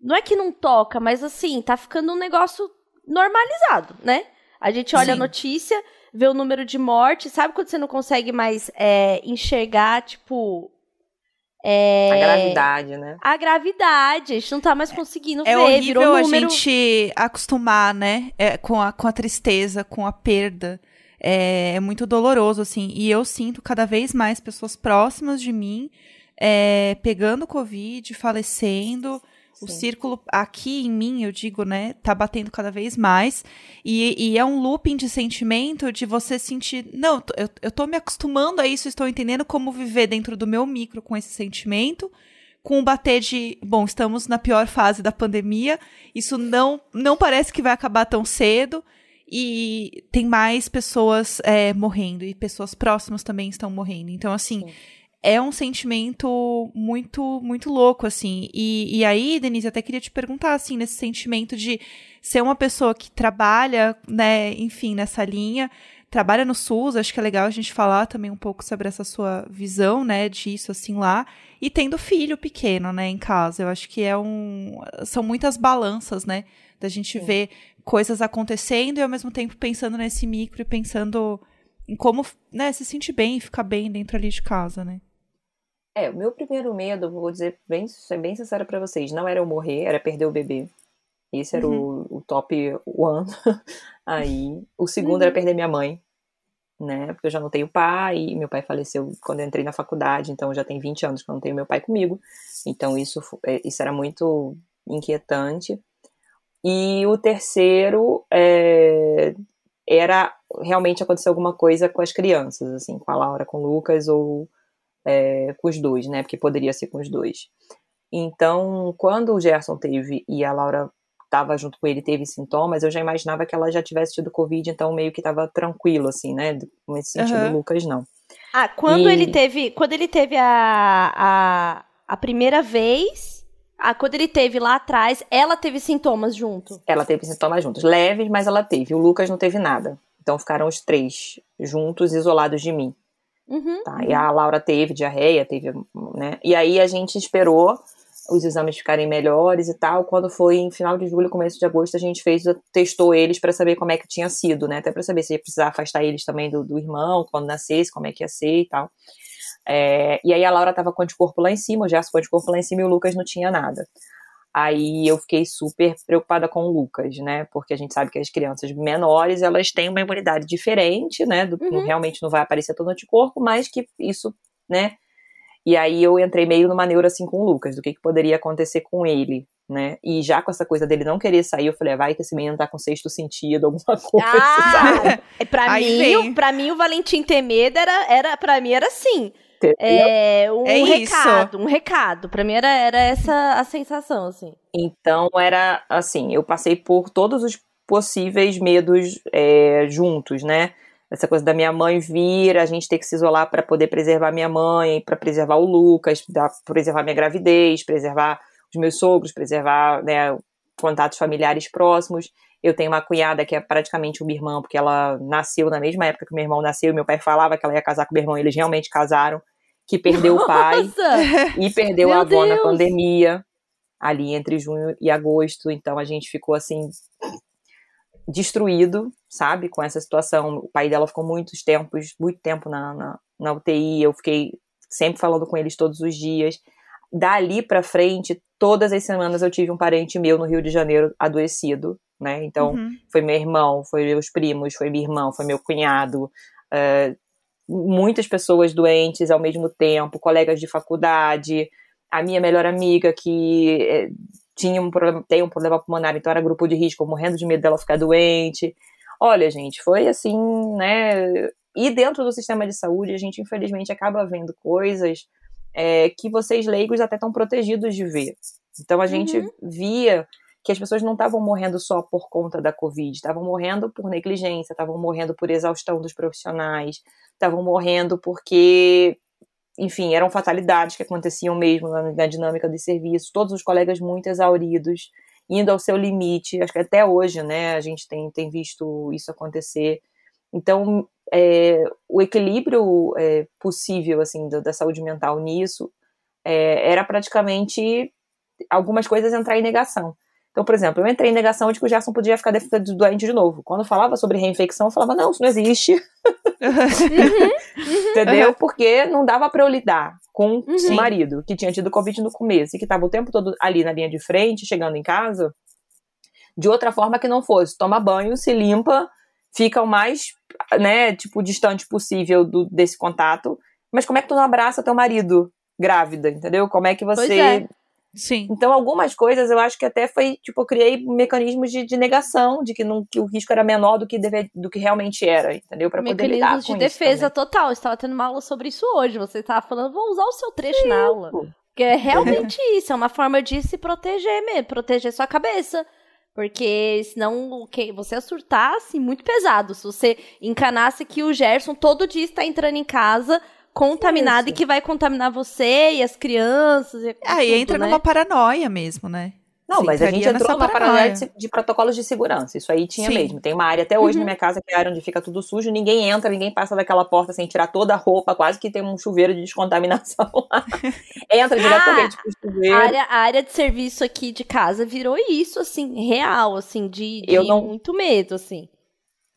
Não é que não toca, mas assim, tá ficando um negócio normalizado, né? A gente olha a notícia, vê o número de mortes, sabe quando você não consegue mais é, enxergar, tipo. É, a gravidade, né? A gravidade, a gente não tá mais conseguindo é ver. É horrível a gente acostumar, né? É, com, a, com a tristeza, com a perda. É, é, muito doloroso, assim. E eu sinto cada vez mais pessoas próximas de mim é, pegando Covid, falecendo. Sim. O círculo aqui em mim, eu digo, né, tá batendo cada vez mais. E, e, é um looping de sentimento de você sentir. Não, eu, eu tô me acostumando a isso, estou entendendo como viver dentro do meu micro com esse sentimento. Com o bater de, bom, estamos na pior fase da pandemia, isso não, não parece que vai acabar tão cedo e tem mais pessoas é, morrendo e pessoas próximas também estão morrendo. Então, assim, Sim é um sentimento muito, muito louco, assim. E, e aí, Denise, até queria te perguntar, assim, nesse sentimento de ser uma pessoa que trabalha, né, enfim, nessa linha, trabalha no SUS, acho que é legal a gente falar também um pouco sobre essa sua visão, né, disso, assim, lá, e tendo filho pequeno, né, em casa. Eu acho que é um. São muitas balanças, né, da gente Sim. ver coisas acontecendo e ao mesmo tempo pensando nesse micro e pensando em como, né, se sentir bem, ficar bem dentro ali de casa, né? É, o meu primeiro medo, vou dizer bem, ser bem sincera para vocês, não era eu morrer, era perder o bebê. Esse era uhum. o, o, top one. Aí, o segundo uhum. era perder minha mãe, né? Porque eu já não tenho pai, meu pai faleceu quando eu entrei na faculdade, então já tem 20 anos que eu não tenho meu pai comigo. Então isso, é, isso era muito inquietante. E o terceiro é, era realmente acontecer alguma coisa com as crianças, assim, com a Laura, com o Lucas ou é, com os dois, né? Porque poderia ser com os dois. Então, quando o Gerson teve e a Laura estava junto com ele teve sintomas, eu já imaginava que ela já tivesse tido Covid, então meio que estava tranquilo, assim, né? Nesse sentido, uhum. Lucas não. Ah, quando e... ele teve. Quando ele teve a, a, a primeira vez. Ah, quando ele teve lá atrás, ela teve sintomas junto. Ela teve sintomas juntos. Leves, mas ela teve. O Lucas não teve nada. Então ficaram os três juntos, isolados de mim. Uhum, tá? E a Laura teve diarreia, teve, né? E aí a gente esperou os exames ficarem melhores e tal. Quando foi em final de julho, começo de agosto, a gente fez, testou eles para saber como é que tinha sido, né? Até para saber se ia precisar afastar eles também do, do irmão, quando nascesse, como é que ia ser e tal. É, e aí a Laura tava com anticorpo lá em cima, o Gerson com anticorpo lá em cima e o Lucas não tinha nada. Aí eu fiquei super preocupada com o Lucas, né? Porque a gente sabe que as crianças menores, elas têm uma imunidade diferente, né? Do, uhum. Realmente não vai aparecer todo o anticorpo, mas que isso, né? E aí eu entrei meio numa neura assim com o Lucas, do que, que poderia acontecer com ele, né? E já com essa coisa dele não querer sair, eu falei, ah, vai que esse menino tá com sexto sentido, alguma coisa, ah, sabe? É, pra, mim, pra mim, o Valentim ter medo era, era, pra mim era assim é, um é recado, isso. um recado. Pra mim era, era essa a sensação, assim. Então era assim, eu passei por todos os possíveis medos é, juntos, né? Essa coisa da minha mãe vir, a gente ter que se isolar para poder preservar minha mãe, para preservar o Lucas, para preservar minha gravidez, preservar os meus sogros, preservar né, contatos familiares próximos. Eu tenho uma cunhada que é praticamente uma irmã, porque ela nasceu na mesma época que meu irmão nasceu. Meu pai falava que ela ia casar com meu irmão, eles realmente casaram. Que perdeu Nossa! o pai e perdeu meu a avó Deus! na pandemia, ali entre junho e agosto. Então a gente ficou assim, destruído, sabe, com essa situação. O pai dela ficou muitos tempos, muito tempo na, na, na UTI. Eu fiquei sempre falando com eles todos os dias. Dali para frente, todas as semanas eu tive um parente meu no Rio de Janeiro adoecido né? Então, uhum. foi meu irmão, foi meus primos, foi minha irmã, foi meu cunhado, uh, muitas pessoas doentes ao mesmo tempo, colegas de faculdade, a minha melhor amiga que é, tinha um problema, tem um problema pulmonar, então era grupo de risco, morrendo de medo dela ficar doente. Olha, gente, foi assim, né? E dentro do sistema de saúde, a gente infelizmente acaba vendo coisas é, que vocês leigos até estão protegidos de ver. Então a gente uhum. via que as pessoas não estavam morrendo só por conta da Covid, estavam morrendo por negligência, estavam morrendo por exaustão dos profissionais, estavam morrendo porque, enfim, eram fatalidades que aconteciam mesmo na, na dinâmica de serviço, todos os colegas muito exauridos, indo ao seu limite, acho que até hoje, né, a gente tem, tem visto isso acontecer. Então, é, o equilíbrio é, possível, assim, da, da, saúde mental nisso é, era praticamente algumas coisas entrar em negação. Então, por exemplo, eu entrei em negação de que o Gerson podia ficar doente de novo. Quando falava sobre reinfecção, eu falava, não, isso não existe. Uhum, Entendeu? Uhum. Porque não dava para eu lidar com uhum. o marido, que tinha tido Covid no começo e que estava o tempo todo ali na linha de frente, chegando em casa, de outra forma que não fosse. Toma banho, se limpa, fica o mais, né, tipo, distante possível do, desse contato. Mas como é que tu não abraça teu marido grávida, entendeu? Como é que você é. Sim. Então, algumas coisas eu acho que até foi, tipo, eu criei mecanismos de, de negação, de que, não, que o risco era menor do que, deve, do que realmente era, entendeu? Pra poder lidar com de defesa total. Você estava tendo uma aula sobre isso hoje. Você estava falando, vou usar o seu trecho Sim. na aula. Que é realmente isso, é uma forma de se proteger mesmo, proteger sua cabeça. Porque senão você ia surtar assim, muito pesado. Se você encanasse que o Gerson todo dia está entrando em casa contaminada e que vai contaminar você e as crianças. E Aí tudo, entra né? numa paranoia mesmo, né? Não, mas a gente entrou numa paranoia de, de, protocolos de segurança. Isso aí tinha Sim. mesmo. Tem uma área até hoje uhum. na minha casa que é a área onde fica tudo sujo, ninguém entra, ninguém passa daquela porta sem tirar toda a roupa, quase que tem um chuveiro de descontaminação lá. entra diretamente ah, pro chuveiro. A área, a área de serviço aqui de casa virou isso, assim, real, assim, de, de Eu não... muito medo, assim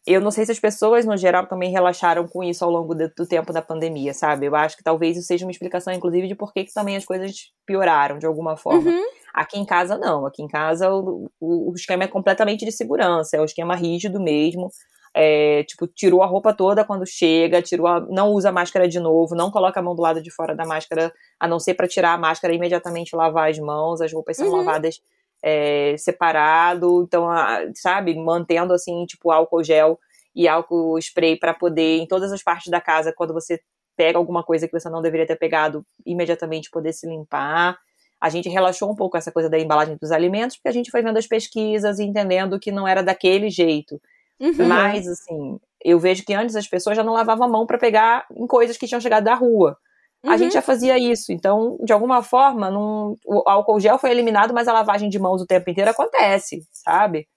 eu não sei se as pessoas, no geral, também relaxaram com isso ao longo do tempo da pandemia, sabe? Eu acho que talvez isso seja uma explicação, inclusive, de por que, que também as coisas pioraram de alguma forma. Uhum. Aqui em casa, não. Aqui em casa, o, o, o, esquema é completamente de segurança, é o esquema rígido mesmo. É, tipo, tirou a roupa toda quando chega, tirou a, não usa a máscara de novo, não coloca a mão do lado de fora da máscara, a não ser para tirar a máscara e imediatamente lavar as mãos, as roupas são uhum. lavadas é, separado, então, sabe, mantendo assim, tipo, álcool gel e álcool spray para poder, em todas as partes da casa, quando você pega alguma coisa que você não deveria ter pegado, imediatamente poder se limpar. A gente relaxou um pouco essa coisa da embalagem dos alimentos, porque a gente foi vendo as pesquisas e entendendo que não era daquele jeito. Uhum. Mas, assim, eu vejo que antes as pessoas já não lavavam a mão para pegar em coisas que tinham chegado da rua. Uhum. A gente uhum. já fazia isso. Então, de alguma forma, não, o álcool gel foi eliminado, mas a lavagem de mãos o tempo inteiro acontece, sabe?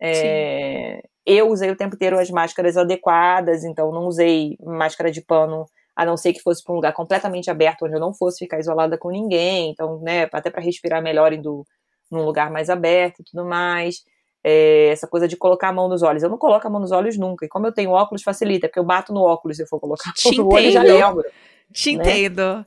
É, eu usei o tempo inteiro as máscaras adequadas, então não usei máscara de pano, a não ser que fosse para um lugar completamente aberto, onde eu não fosse ficar isolada com ninguém. Então, né, até para respirar melhor indo num lugar mais aberto e tudo mais. É, essa coisa de colocar a mão nos olhos. Eu não coloco a mão nos olhos nunca. E como eu tenho óculos, facilita, porque eu bato no óculos se eu for colocar Te no olho já lembro. Te né? entendo.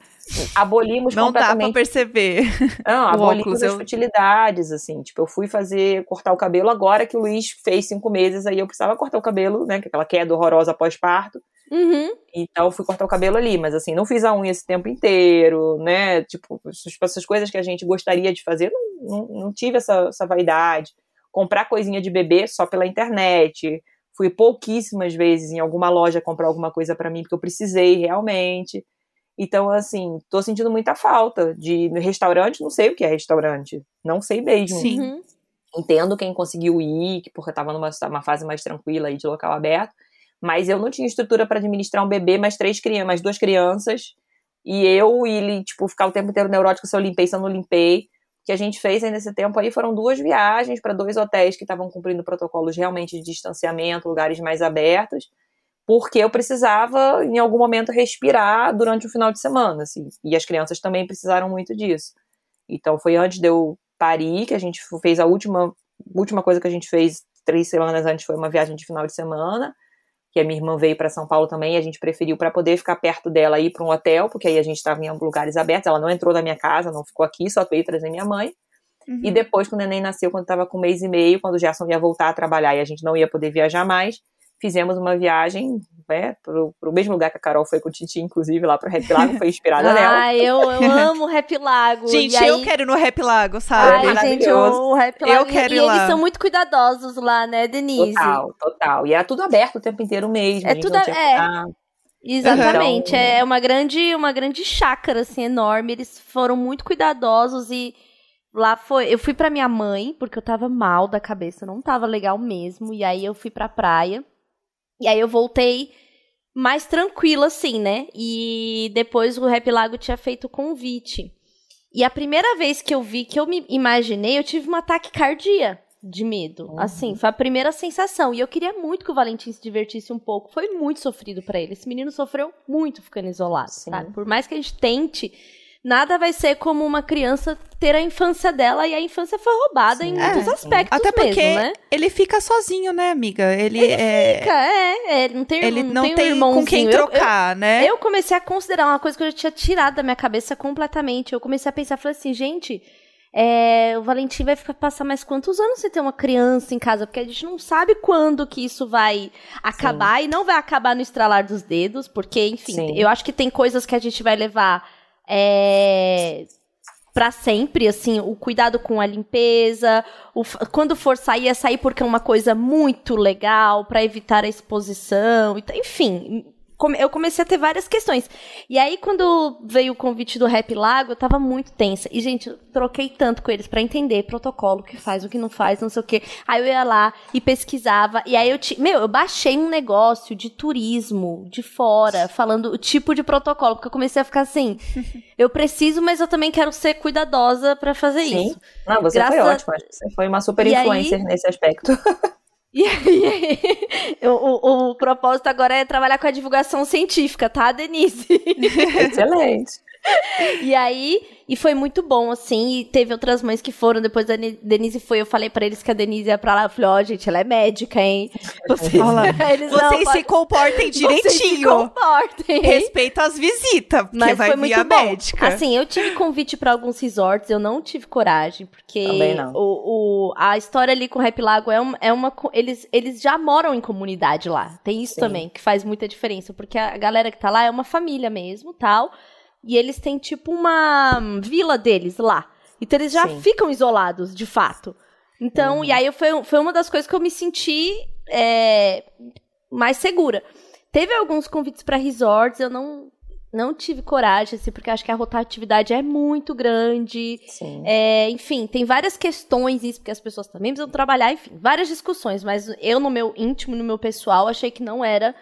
Abolimos não completamente. Não dá pra perceber. Não, abolimos óculos, as eu... futilidades, assim. Tipo, eu fui fazer, cortar o cabelo agora que o Luiz fez cinco meses, aí eu precisava cortar o cabelo, né? Que é aquela queda horrorosa pós-parto. Uhum. Então, fui cortar o cabelo ali, mas assim, não fiz a unha esse tempo inteiro, né? Tipo, essas coisas que a gente gostaria de fazer, não, não, não tive essa, essa vaidade. Comprar coisinha de bebê só pela internet. Fui pouquíssimas vezes em alguma loja comprar alguma coisa para mim, porque eu precisei realmente. Então, assim, tô sentindo muita falta de restaurante, não sei o que é restaurante. Não sei mesmo. Sim. Uhum. Entendo quem conseguiu ir, porque tava numa uma fase mais tranquila aí de local aberto. Mas eu não tinha estrutura para administrar um bebê, mais três crianças, mais duas crianças. E eu, e ele, tipo, ficar o tempo inteiro neurótico se eu limpei, se eu não limpei. Que a gente fez aí nesse tempo aí foram duas viagens para dois hotéis que estavam cumprindo protocolos realmente de distanciamento, lugares mais abertos porque eu precisava, em algum momento, respirar durante o final de semana, assim, e as crianças também precisaram muito disso. Então, foi antes de eu parir que a gente fez a última, última coisa que a gente fez três semanas antes foi uma viagem de final de semana, que a minha irmã veio para São Paulo também, e a gente preferiu para poder ficar perto dela ir para um hotel, porque aí a gente estava em lugares abertos, ela não entrou na minha casa, não ficou aqui, só veio trazer minha mãe. Uhum. E depois, quando o neném nasceu, quando estava com um mês e meio, quando o Gerson ia voltar a trabalhar e a gente não ia poder viajar mais, fizemos uma viagem né, pro, pro mesmo lugar que a Carol foi com o Titi, inclusive, lá pro Rap Lago, foi inspirada ah, nela. Ah, eu, eu amo o Rap Lago. Gente, aí... eu quero ir no Rap Lago, sabe? Ai, gente, o Rap Lago. Eu quero e, ir e lá. eles são muito cuidadosos lá, né, Denise? Total, total. E era tudo aberto o tempo inteiro mesmo. É tudo, é. Exatamente, então... é uma grande, uma grande chácara, assim, enorme. Eles foram muito cuidadosos e lá foi. Eu fui pra minha mãe, porque eu tava mal da cabeça, não tava legal mesmo. E aí eu fui pra praia. E aí eu voltei mais tranquila, assim, né? E depois o Rap Lago tinha feito o convite. E a primeira vez que eu vi, que eu me imaginei, eu tive um ataque cardíaco de medo. Uhum. Assim, foi a primeira sensação. E eu queria muito que o Valentim se divertisse um pouco. Foi muito sofrido para ele. Esse menino sofreu muito ficando isolado, Sim. sabe? Por mais que a gente tente, nada vai ser como uma criança ter a infância dela e a infância foi roubada Sim. em muitos é. aspectos Até porque mesmo, né? ele fica sozinho, né, amiga? Ele, ele é... fica, é, ele não tem Ele não, não tem, tem um com quem trocar, eu, né? Eu comecei a considerar uma coisa que eu já tinha tirado da minha cabeça completamente. Eu comecei a pensar, falei assim, gente, é, o Valentim vai ficar, passar mais quantos anos sem ter uma criança em casa? Porque a gente não sabe quando que isso vai acabar Sim. e não vai acabar no estralar dos dedos, porque, enfim, Sim. eu acho que tem coisas que a gente vai levar é, para sempre, assim, o cuidado com a limpeza, o, quando for sair, é sair porque é uma coisa muito legal, para evitar a exposição, enfim, eu comecei a ter várias questões. E aí, quando veio o convite do Rap Lago, eu tava muito tensa. E, gente, eu troquei tanto com eles para entender protocolo, o que faz, o que não faz, não sei o quê. Aí eu ia lá e pesquisava. E aí eu, ti... meu, eu baixei um negócio de turismo de fora, falando o tipo de protocolo, porque eu comecei a ficar assim, eu preciso, mas eu também quero ser cuidadosa para fazer Sim. isso. Não, você Graças foi ótima. Você foi uma super influencer aí... nesse aspecto. E aí, o, o, o, propósito agora é trabalhar com a divulgação científica, tá, Denise? Excelente. E aí, e foi muito bom, assim, e teve outras mães que foram, depois da Denise foi, eu falei para eles que a Denise ia pra lá, eu falei, ó, oh, gente, ela é médica, hein? Vocês, eles vocês não, se comportem direitinho. Vocês se comportem. Respeita as visitas, porque Mas vai foi muito a bom. médica. Assim, eu tive convite para alguns resorts, eu não tive coragem, porque o, o, a história ali com o Rap Lago é uma, é uma eles, eles já moram em comunidade lá, tem isso Sim. também, que faz muita diferença, porque a galera que tá lá é uma família mesmo, tal, e eles têm tipo uma vila deles lá. Então eles já Sim. ficam isolados, de fato. Então, uhum. e aí foi, foi uma das coisas que eu me senti é, mais segura. Teve alguns convites para resorts, eu não não tive coragem, assim, porque acho que a rotatividade é muito grande. É, enfim, tem várias questões isso, porque as pessoas também precisam trabalhar, enfim, várias discussões, mas eu, no meu íntimo, no meu pessoal, achei que não era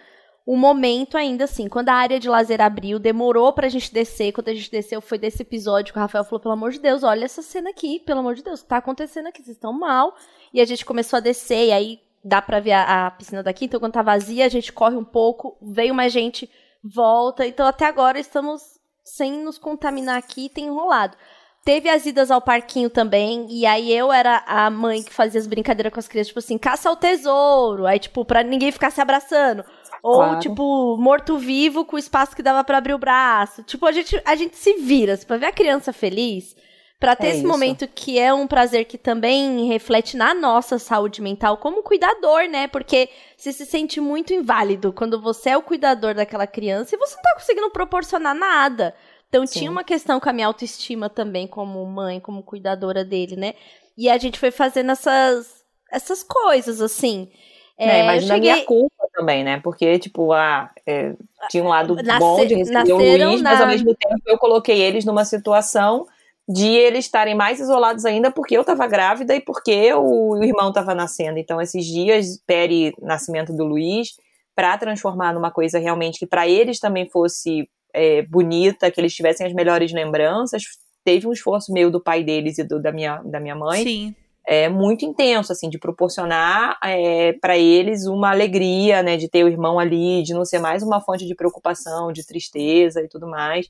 o momento ainda assim, quando a área de lazer abriu, demorou pra gente descer, quando a gente desceu foi desse episódio que o Rafael falou, pelo amor de Deus, olha essa cena aqui, pelo amor de Deus, tá acontecendo aqui, vocês estão mal, e a gente começou a descer, e aí dá pra ver a, a piscina daqui, então quando tá vazia, a gente corre um pouco, veio mais gente, volta, então até agora estamos sem nos contaminar aqui, tem enrolado. Teve as idas ao parquinho também, e aí eu era a mãe que fazia as brincadeiras com as crianças, tipo assim, caça ao tesouro, aí tipo, pra ninguém ficar se abraçando. Ou, claro. tipo, morto-vivo com espaço que dava para abrir o braço. Tipo, a gente, a gente se vira. Pra ver a criança feliz, para ter é esse isso. momento que é um prazer que também reflete na nossa saúde mental como cuidador, né? Porque você se sente muito inválido quando você é o cuidador daquela criança e você não tá conseguindo proporcionar nada. Então Sim. tinha uma questão com a minha autoestima também, como mãe, como cuidadora dele, né? E a gente foi fazendo essas, essas coisas, assim. É, é imagina cheguei... a minha culpa também, né? Porque, tipo, ah, é, tinha um lado Nasce... bom de receber o Luiz, na... mas ao mesmo tempo eu coloquei eles numa situação de eles estarem mais isolados ainda porque eu estava grávida e porque o, o irmão estava nascendo. Então, esses dias, peri nascimento do Luiz, para transformar numa coisa realmente que para eles também fosse é, bonita, que eles tivessem as melhores lembranças, teve um esforço meio do pai deles e do, da, minha, da minha mãe. Sim é muito intenso, assim, de proporcionar é, para eles uma alegria, né, de ter o irmão ali, de não ser mais uma fonte de preocupação, de tristeza e tudo mais.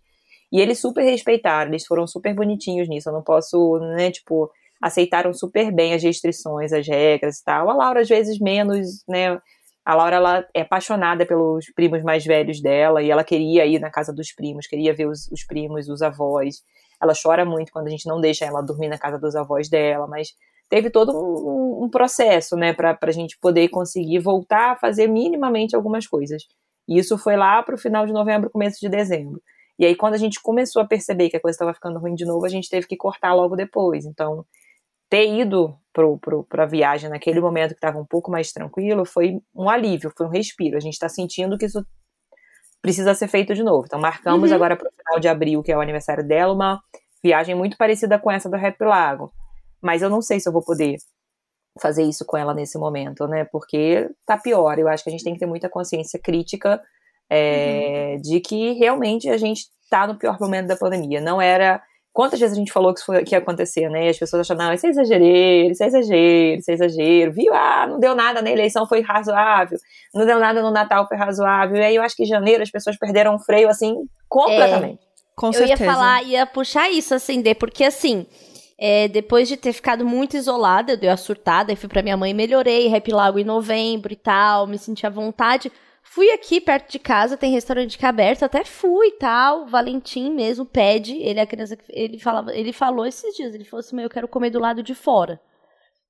E eles super respeitaram, eles foram super bonitinhos nisso. Eu não posso, né, tipo, aceitaram super bem as restrições, as regras e tal. A Laura, às vezes, menos, né. A Laura, ela é apaixonada pelos primos mais velhos dela e ela queria ir na casa dos primos, queria ver os, os primos, os avós. Ela chora muito quando a gente não deixa ela dormir na casa dos avós dela, mas teve todo um, um processo, né, para a gente poder conseguir voltar a fazer minimamente algumas coisas. E isso foi lá para o final de novembro, começo de dezembro. E aí, quando a gente começou a perceber que a coisa estava ficando ruim de novo, a gente teve que cortar logo depois. Então, ter ido para a viagem naquele momento que estava um pouco mais tranquilo foi um alívio, foi um respiro. A gente está sentindo que isso precisa ser feito de novo. Então, marcamos uhum. agora para o final de abril, que é o aniversário dela, uma viagem muito parecida com essa do Happy Lago. Mas eu não sei se eu vou poder fazer isso com ela nesse momento, né? Porque tá pior. Eu acho que a gente tem que ter muita consciência crítica é, uhum. de que realmente a gente tá no pior momento da pandemia. Não era. Quantas vezes a gente falou que isso foi, que ia acontecer, né? E as pessoas acharam, não, isso é exagero, isso é exagero, isso é exagero. Viu? Ah, não deu nada na eleição, foi razoável. Não deu nada no Natal, foi razoável. E aí eu acho que em janeiro as pessoas perderam o freio, assim, completamente. É, com eu certeza. ia falar, ia puxar isso, assim, de, porque assim. É, depois de ter ficado muito isolada, eu dei a surtada, fui pra minha mãe, melhorei, Happy Lago em novembro e tal, me senti à vontade. Fui aqui perto de casa, tem restaurante que é aberto, até fui e tal. Valentim mesmo pede, ele é a criança que ele falava, ele falou esses dias, ele falou assim: "Meu, eu quero comer do lado de fora".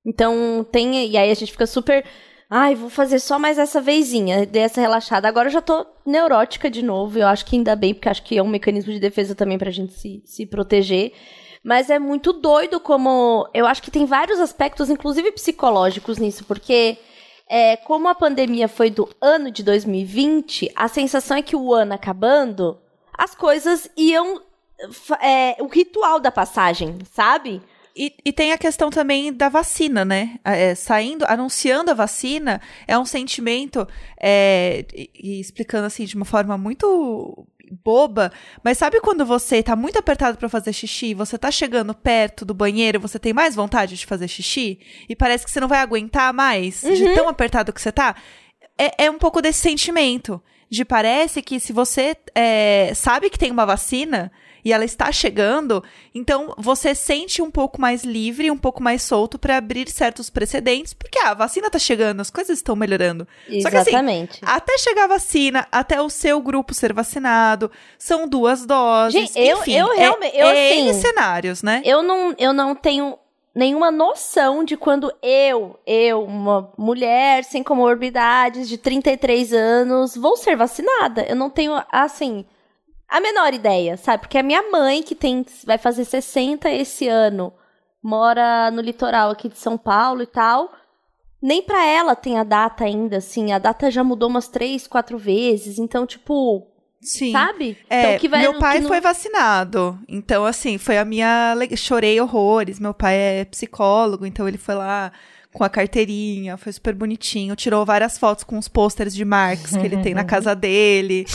Então, tem e aí a gente fica super Ai, vou fazer só mais essa vezinha, dessa relaxada. Agora eu já tô neurótica de novo. Eu acho que ainda bem, porque acho que é um mecanismo de defesa também pra gente se, se proteger. Mas é muito doido como. Eu acho que tem vários aspectos, inclusive psicológicos, nisso, porque é, como a pandemia foi do ano de 2020, a sensação é que o ano acabando, as coisas iam. É, o ritual da passagem, sabe? E, e, tem a questão também da vacina, né? É, saindo, anunciando a vacina, é um sentimento, é, e, e explicando assim de uma forma muito boba, mas sabe quando você tá muito apertado para fazer xixi, você tá chegando perto do banheiro, você tem mais vontade de fazer xixi e parece que você não vai aguentar mais uhum. de tão apertado que você tá? É, é um pouco desse sentimento de parece que se você é, sabe que tem uma vacina, e ela está chegando, então você sente um pouco mais livre, um pouco mais solto para abrir certos precedentes, porque ah, a vacina está chegando, as coisas estão melhorando. Exatamente. Só que assim, até chegar a vacina, até o seu grupo ser vacinado, são duas doses. Gente, eu, enfim, eu realmente. É, eu, é assim, cenários, né? Eu não, eu não tenho nenhuma noção de quando eu, eu, uma mulher sem comorbidades de 33 anos, vou ser vacinada. Eu não tenho, assim, a menor ideia, sabe? Porque a minha mãe, que tem vai fazer 60 esse ano, mora no litoral aqui de São Paulo e tal. Nem pra ela tem a data ainda, assim. A data já mudou umas três, quatro vezes. Então, tipo, Sim. Sabe? É, então, vai, meu pai não... foi vacinado. Então, assim, foi a minha. Chorei horrores. Meu pai é psicólogo, então ele foi lá com a carteirinha, foi super bonitinho. Tirou várias fotos com os pôsteres de Marx que ele tem na casa dele.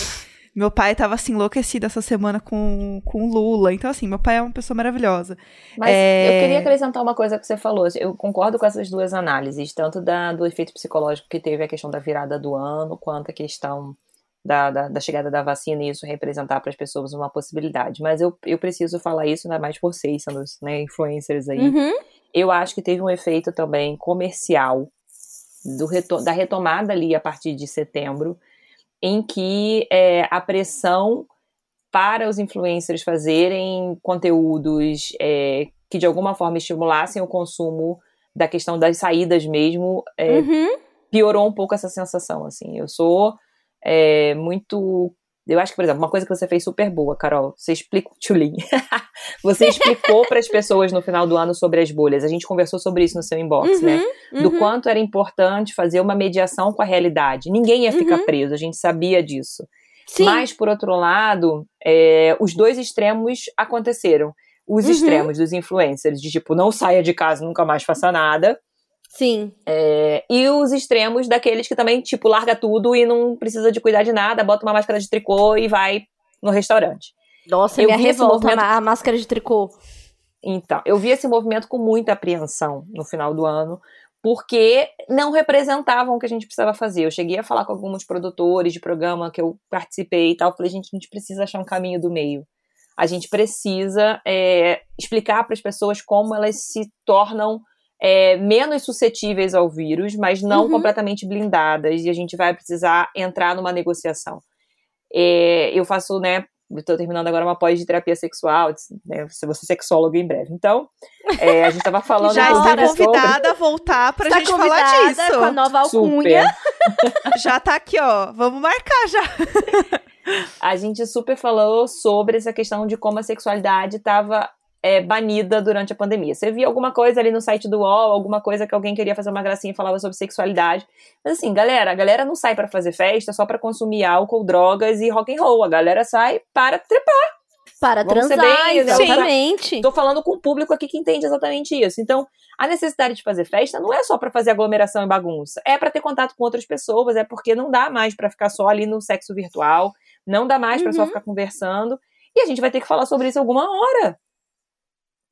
Meu pai tava assim, enlouquecido essa semana com, com Lula. Então, assim, meu pai é uma pessoa maravilhosa. Mas é... eu queria acrescentar uma coisa que você falou. Eu concordo com essas duas análises, tanto da, do efeito psicológico que teve a questão da virada do ano, quanto a questão da, da, da chegada da vacina e isso representar para as pessoas uma possibilidade. Mas eu, eu preciso falar isso, ainda mais por vocês, sendo né, influencers aí. Uhum. Eu acho que teve um efeito também comercial do reto da retomada ali a partir de setembro em que é, a pressão para os influencers fazerem conteúdos é, que de alguma forma estimulassem o consumo da questão das saídas mesmo é, uhum. piorou um pouco essa sensação assim eu sou é, muito eu acho que, por exemplo, uma coisa que você fez super boa, Carol, você explicou, Tchulin, você explicou para as pessoas no final do ano sobre as bolhas. A gente conversou sobre isso no seu inbox, né? uhum, né? Do uhum. quanto era importante fazer uma mediação com a realidade. Ninguém ia ficar uhum. preso, a gente sabia disso. Sim. Mas, por outro lado, é, os dois extremos aconteceram. Os uhum. extremos dos influencers, de tipo, não saia de casa, nunca mais faça nada. Sim. É, e os extremos daqueles que também, tipo, larga tudo e não precisa de cuidar de nada, bota uma máscara de tricô e vai no restaurante. Nossa, eu minha revolta movimento... a máscara de tricô. Então, eu vi esse movimento com muita apreensão no final do ano, porque não representavam o que a gente precisava fazer. Eu cheguei a falar com alguns produtores de programa que eu participei e tal, falei, gente, a gente precisa achar um caminho do meio. A gente precisa é, explicar para as pessoas como elas se tornam é, menos suscetíveis ao vírus, mas não uhum. completamente blindadas, e a gente vai precisar entrar numa negociação. É, eu faço, né, estou terminando agora uma pós de terapia sexual, né, se você sexólogo em breve. Então, é, a gente estava falando Já está convidada sobre... a voltar para a gente falar disso. com a nova alcunha. já tá aqui, ó. Vamos marcar já. a gente super falou sobre essa questão de como a sexualidade estava é, banida durante a pandemia. Você via alguma coisa ali no site do UOL, alguma coisa que alguém queria fazer uma gracinha e falava sobre sexualidade. Mas assim, galera, a galera não sai para fazer festa só para consumir álcool, drogas e rock and roll. A galera sai para trepar. Para Vamos transar, bem, exatamente. Tô falando com o público aqui que entende exatamente isso. Então, a necessidade de fazer festa não é só para fazer aglomeração e bagunça, é para ter contato com outras pessoas, é porque não dá mais para ficar só ali no sexo virtual, não dá mais para só uhum. ficar conversando. E a gente vai ter que falar sobre isso alguma hora.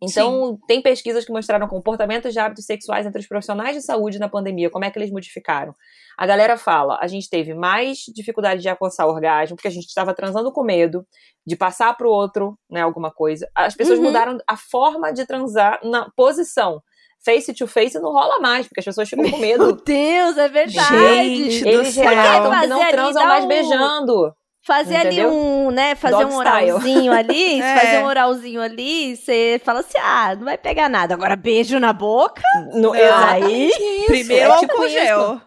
Então, Sim. tem pesquisas que mostraram comportamentos de hábitos sexuais entre os profissionais de saúde na pandemia, como é que eles modificaram. A galera fala, a gente teve mais dificuldade de alcançar o orgasmo, porque a gente estava transando com medo de passar para o outro, né, alguma coisa. As pessoas uhum. mudaram a forma de transar na posição face to face não rola mais, porque as pessoas ficam com medo. Meu Deus, é verdade. Gente Eles relatam que não transam mais um... beijando. Fazer Entendeu? ali um, né? Fazer Dog um oralzinho ali, é. fazer um oralzinho ali, você fala assim: ah, não vai pegar nada. Agora, beijo na boca. No, aí, isso. primeiro é tipo gel.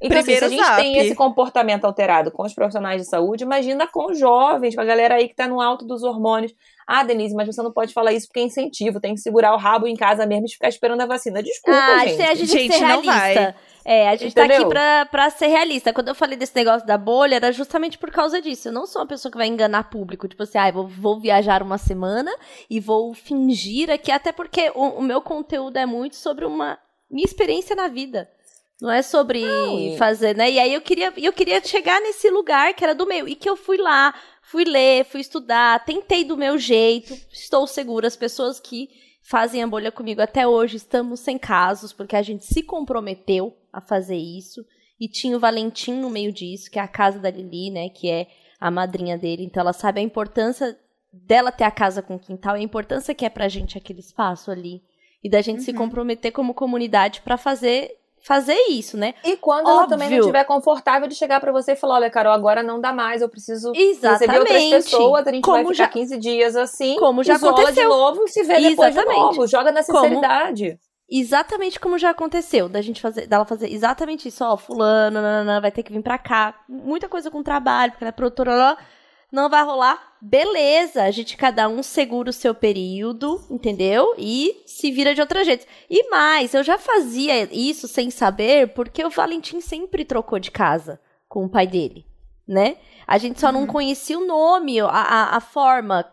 Então, assim, se a gente zap. tem esse comportamento alterado com os profissionais de saúde, imagina com os jovens, com a galera aí que tá no alto dos hormônios. Ah, Denise, mas você não pode falar isso porque é incentivo, tem que segurar o rabo em casa mesmo e ficar esperando a vacina. Desculpa, ah, gente. A gente, gente não vai. É, a gente Entendeu? tá aqui pra, pra ser realista. Quando eu falei desse negócio da bolha, era justamente por causa disso. Eu não sou uma pessoa que vai enganar público. Tipo assim, ah, vou, vou viajar uma semana e vou fingir aqui, até porque o, o meu conteúdo é muito sobre uma minha experiência na vida. Não é sobre não, fazer, né? E aí eu queria, eu queria chegar nesse lugar que era do meu. E que eu fui lá, fui ler, fui estudar, tentei do meu jeito. Estou segura, as pessoas que fazem a bolha comigo até hoje estamos sem casos, porque a gente se comprometeu a fazer isso. E tinha o Valentim no meio disso, que é a casa da Lili, né? Que é a madrinha dele. Então ela sabe a importância dela ter a casa com quintal e a importância que é pra gente aquele espaço ali. E da gente uhum. se comprometer como comunidade para fazer fazer isso, né? E quando Óbvio. ela também não estiver confortável de chegar para você e falar, olha, Carol, agora não dá mais, eu preciso Exatamente. receber outras pessoas, a gente Como vai ficar já... 15 dias assim, Como já aconteceu. de novo e se vê depois Exatamente. de novo, joga na sinceridade. Como... Exatamente como já aconteceu, da gente fazer, dela fazer exatamente isso, ó, fulano, nanana, vai ter que vir pra cá, muita coisa com trabalho, porque ela é produtora, não vai rolar. Beleza, a gente cada um segura o seu período, entendeu? E se vira de outra jeito. E mais, eu já fazia isso sem saber, porque o Valentim sempre trocou de casa com o pai dele, né? A gente só uhum. não conhecia o nome, a, a, a, forma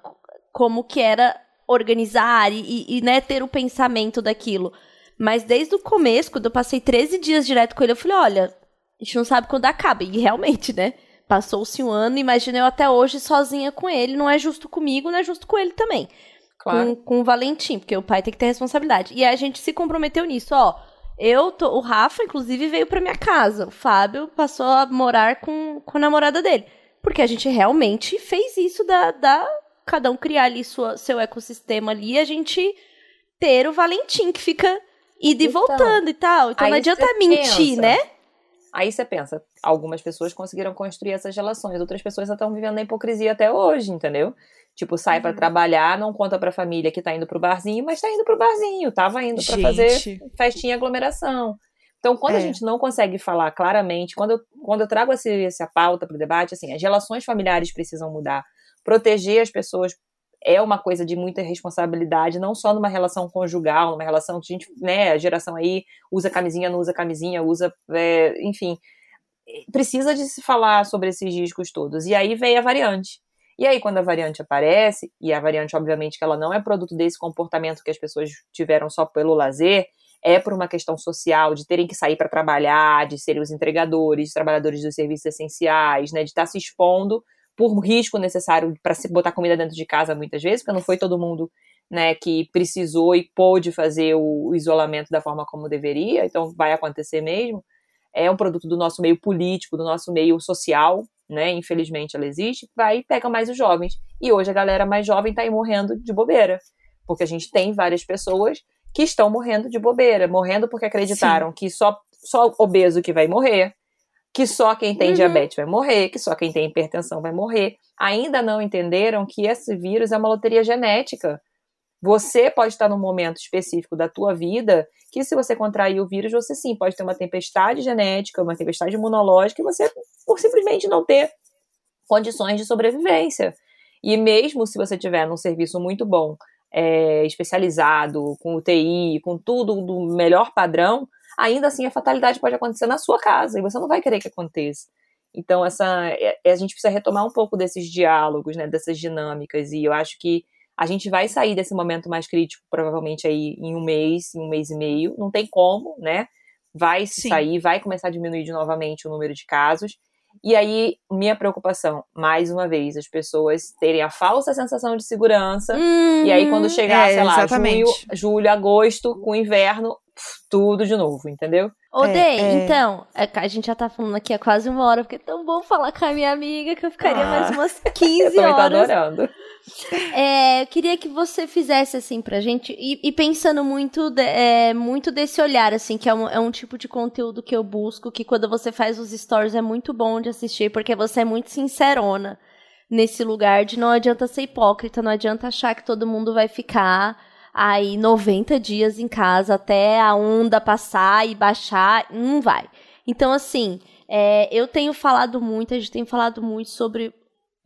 como que era organizar e, e, né, ter o pensamento daquilo. Mas desde o começo, quando eu passei 13 dias direto com ele, eu falei, olha, a gente não sabe quando acaba. E realmente, né? Passou-se um ano, imagina eu até hoje sozinha com ele. Não é justo comigo, não é justo com ele também. Claro. Com, com o Valentim, porque o pai tem que ter responsabilidade. E a gente se comprometeu nisso, ó. Eu tô, o Rafa, inclusive, veio pra minha casa. O Fábio passou a morar com, com a namorada dele. Porque a gente realmente fez isso da, da cada um criar ali sua, seu ecossistema ali, a gente ter o Valentim que fica indo e então, voltando e tal. Então não adianta mentir, pensa, né? Aí você pensa, algumas pessoas conseguiram construir essas relações, outras pessoas estão vivendo na hipocrisia até hoje, entendeu? Tipo, sai uhum. para trabalhar, não conta pra família que tá indo pro barzinho, mas tá indo pro barzinho, tava indo para fazer festinha aglomeração. Então, quando é. a gente não consegue falar claramente, quando eu, quando eu trago esse, essa pauta para o debate, assim, as relações familiares precisam mudar. Proteger as pessoas é uma coisa de muita responsabilidade, não só numa relação conjugal, numa relação que a gente, né, a geração aí usa camisinha, não usa camisinha, usa, é, enfim, precisa de se falar sobre esses riscos todos. E aí veio a variante. E aí, quando a variante aparece, e a variante, obviamente, que ela não é produto desse comportamento que as pessoas tiveram só pelo lazer, é por uma questão social, de terem que sair para trabalhar, de serem os entregadores, trabalhadores dos serviços essenciais, né, de estar tá se expondo por risco necessário para se botar comida dentro de casa muitas vezes, porque não foi todo mundo né, que precisou e pôde fazer o isolamento da forma como deveria, então vai acontecer mesmo. É um produto do nosso meio político, do nosso meio social, né? Infelizmente ela existe, vai e pega mais os jovens. E hoje a galera mais jovem está aí morrendo de bobeira, porque a gente tem várias pessoas que estão morrendo de bobeira, morrendo porque acreditaram Sim. que só, só obeso que vai morrer, que só quem tem uhum. diabetes vai morrer, que só quem tem hipertensão vai morrer. Ainda não entenderam que esse vírus é uma loteria genética. Você pode estar num momento específico da tua vida que se você contrair o vírus, você sim pode ter uma tempestade genética, uma tempestade imunológica e você por simplesmente não ter condições de sobrevivência. E mesmo se você tiver num serviço muito bom, é, especializado, com UTI, com tudo do melhor padrão, ainda assim a fatalidade pode acontecer na sua casa e você não vai querer que aconteça. Então, essa, é, a gente precisa retomar um pouco desses diálogos, né, dessas dinâmicas, e eu acho que a gente vai sair desse momento mais crítico, provavelmente aí em um mês, em um mês e meio, não tem como, né? Vai se sair, vai começar a diminuir de novamente o número de casos, e aí, minha preocupação, mais uma vez, as pessoas terem a falsa sensação de segurança. Uhum, e aí, quando chegar, é, sei lá, junho, julho, agosto, com inverno, tudo de novo, entendeu? Ô, é, Dei, é... então, é a gente já tá falando aqui há quase uma hora, porque é tão bom falar com a minha amiga que eu ficaria ah, mais umas 15 eu horas. Tô adorando. É, eu queria que você fizesse assim pra gente, e, e pensando muito, de, é, muito desse olhar, assim, que é um, é um tipo de conteúdo que eu busco, que quando você faz os stories é muito bom de assistir, porque você é muito sincerona nesse lugar de não adianta ser hipócrita, não adianta achar que todo mundo vai ficar aí 90 dias em casa até a onda passar e baixar, não vai. Então, assim, é, eu tenho falado muito, a gente tem falado muito sobre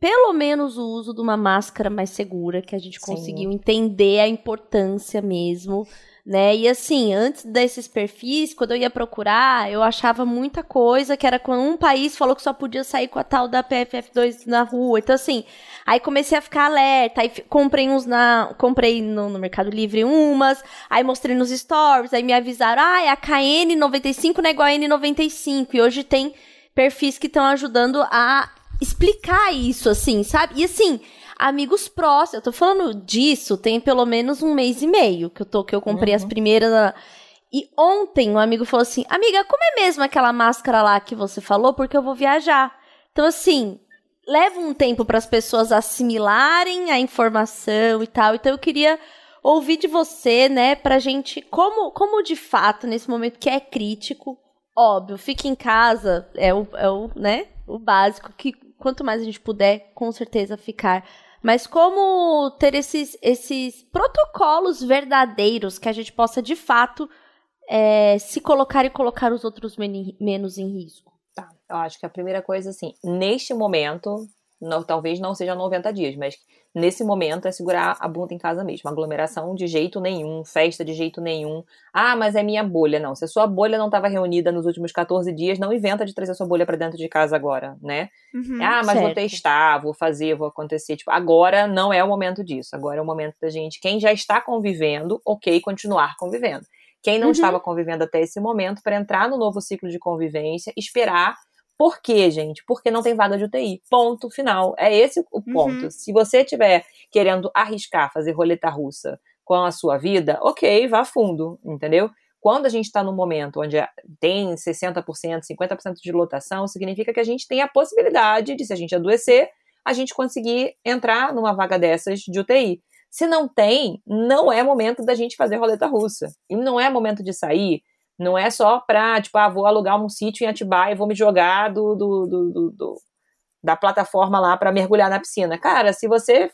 pelo menos o uso de uma máscara mais segura, que a gente Sim. conseguiu entender a importância mesmo né? E assim, antes desses perfis, quando eu ia procurar, eu achava muita coisa que era quando um país falou que só podia sair com a tal da PFF2 na rua. Então assim, aí comecei a ficar alerta, aí comprei uns na, comprei no, no Mercado Livre umas, aí mostrei nos stories, aí me avisaram: "Ah, é a KN95 não é igual a N95". E hoje tem perfis que estão ajudando a explicar isso assim, sabe? E assim, amigos próximos. Eu tô falando disso tem pelo menos um mês e meio que eu tô que eu comprei uhum. as primeiras. E ontem um amigo falou assim: Amiga, como é mesmo aquela máscara lá que você falou? Porque eu vou viajar. Então, assim, leva um tempo para as pessoas assimilarem a informação e tal. Então, eu queria ouvir de você, né, pra gente, como, como de fato, nesse momento que é crítico, óbvio, fique em casa, é o, é o, né, o básico, que quanto mais a gente puder, com certeza ficar mas como ter esses, esses protocolos verdadeiros que a gente possa, de fato, é, se colocar e colocar os outros men menos em risco? Tá, eu acho que a primeira coisa, assim, neste momento, não, talvez não seja 90 dias, mas nesse momento é segurar a bunda em casa mesmo. Aglomeração de jeito nenhum, festa de jeito nenhum. Ah, mas é minha bolha. Não, se a sua bolha não estava reunida nos últimos 14 dias, não inventa de trazer sua bolha para dentro de casa agora, né? Uhum, ah, mas certo. vou testar, vou fazer, vou acontecer. Tipo, agora não é o momento disso. Agora é o momento da gente, quem já está convivendo, ok, continuar convivendo. Quem não uhum. estava convivendo até esse momento, para entrar no novo ciclo de convivência, esperar por quê, gente? Porque não tem vaga de UTI. Ponto final. É esse o ponto. Uhum. Se você estiver querendo arriscar fazer roleta russa com a sua vida, ok, vá fundo, entendeu? Quando a gente está num momento onde tem 60%, 50% de lotação, significa que a gente tem a possibilidade de, se a gente adoecer, a gente conseguir entrar numa vaga dessas de UTI. Se não tem, não é momento da gente fazer roleta russa. E não é momento de sair não é só pra, tipo, ah, vou alugar um sítio em Atibaia e vou me jogar do, do, do, do da plataforma lá para mergulhar na piscina. Cara, se você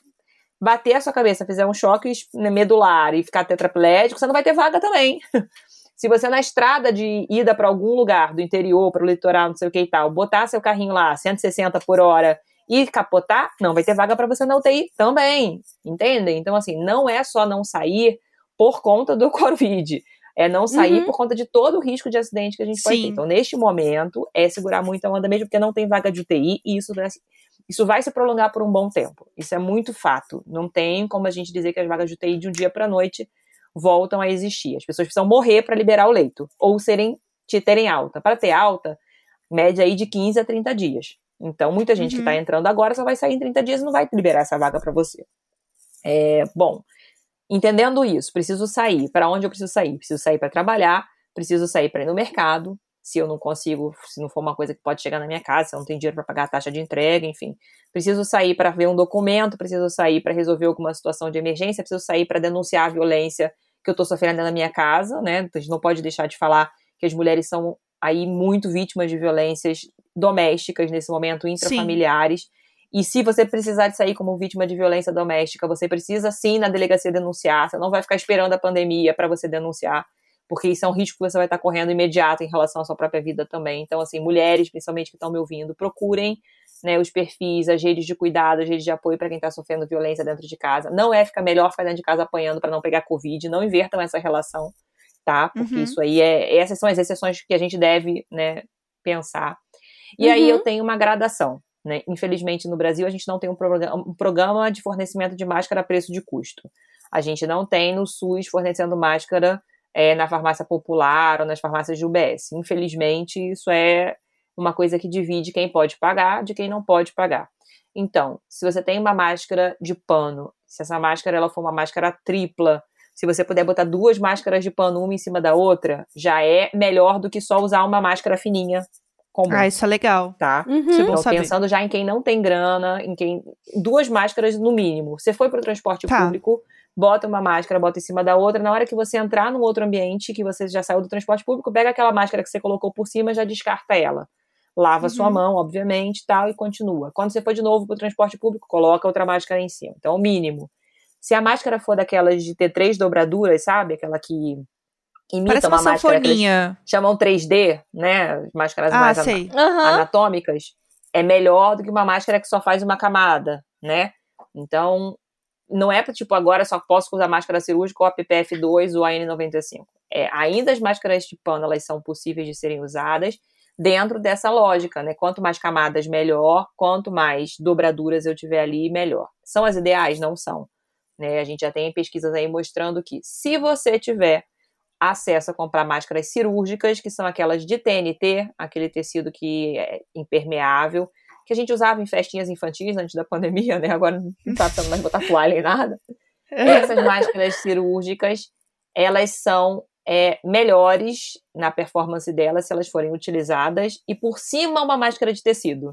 bater a sua cabeça, fizer um choque medular e ficar tetraplégico, você não vai ter vaga também. se você na estrada de ida para algum lugar do interior, para o litoral, não sei o que e tal, botar seu carrinho lá 160 por hora e capotar, não vai ter vaga para você na UTI também, entendem? Então assim, não é só não sair por conta do Covid é não sair uhum. por conta de todo o risco de acidente que a gente pode ter. Então, neste momento, é segurar muito a onda mesmo, porque não tem vaga de UTI e isso, isso vai se prolongar por um bom tempo. Isso é muito fato. Não tem como a gente dizer que as vagas de UTI de um dia para noite voltam a existir. As pessoas precisam morrer para liberar o leito ou serem terem alta. Para ter alta, média aí de 15 a 30 dias. Então, muita gente tá uhum. que está entrando agora só vai sair em 30 dias e não vai liberar essa vaga para você. É, bom, Entendendo isso, preciso sair. Para onde eu preciso sair? Preciso sair para trabalhar, preciso sair para ir no mercado. Se eu não consigo, se não for uma coisa que pode chegar na minha casa, se eu não tenho dinheiro para pagar a taxa de entrega, enfim. Preciso sair para ver um documento, preciso sair para resolver alguma situação de emergência, preciso sair para denunciar a violência que eu estou sofrendo na minha casa, né? A gente não pode deixar de falar que as mulheres são aí muito vítimas de violências domésticas nesse momento, intrafamiliares. Sim. E se você precisar de sair como vítima de violência doméstica, você precisa sim na delegacia denunciar. Você não vai ficar esperando a pandemia para você denunciar, porque isso é um risco que você vai estar correndo imediato em relação à sua própria vida também. Então, assim, mulheres, principalmente que estão me ouvindo, procurem né, os perfis, as redes de cuidado, as redes de apoio para quem está sofrendo violência dentro de casa. Não é ficar melhor ficar dentro de casa apanhando para não pegar Covid. Não invertam essa relação, tá? Porque uhum. isso aí é. Essas são as exceções que a gente deve, né, pensar. E uhum. aí eu tenho uma gradação. Né? Infelizmente, no Brasil, a gente não tem um programa, de fornecimento de máscara a preço de custo. A gente não tem no SUS fornecendo máscara é, na farmácia popular ou nas farmácias de UBS. Infelizmente, isso é uma coisa que divide quem pode pagar de quem não pode pagar. Então, se você tem uma máscara de pano, se essa máscara ela for uma máscara tripla, se você puder botar duas máscaras de pano uma em cima da outra, já é melhor do que só usar uma máscara fininha comum. Ah, isso é legal. Tá? Uhum. Então, pensando já em quem não tem grana, em quem. Duas máscaras no mínimo. Você foi para o transporte tá. público, bota uma máscara, bota em cima da outra. Na hora que você entrar num outro ambiente, que você já saiu do transporte público, pega aquela máscara que você colocou por cima já descarta ela. Lava uhum. sua mão, obviamente, tal, e continua. Quando você for de novo para o transporte público, coloca outra máscara em cima. Então, o mínimo. Se a máscara for daquelas de ter três dobraduras, sabe? Aquela que imita Parece uma, uma sanfoninha. que chamam 3D, né? As máscaras ah, mais sei. anatômicas. É melhor do que uma máscara que só faz uma camada, né? Então, não é para tipo, agora só posso usar máscara cirúrgica ou a PPF2 ou a N95. É, ainda as máscaras de pano, elas são possíveis de serem usadas dentro dessa lógica, né? Quanto mais camadas, melhor. Quanto mais dobraduras eu tiver ali, melhor. São as ideais? Não são. Né? A gente já tem pesquisas aí mostrando que se você tiver acesso a comprar máscaras cirúrgicas, que são aquelas de TNT, aquele tecido que é impermeável, que a gente usava em festinhas infantis antes da pandemia, né? Agora não está precisando mais botar toalha nem nada. Essas máscaras cirúrgicas, elas são é, melhores na performance delas se elas forem utilizadas e por cima uma máscara de tecido.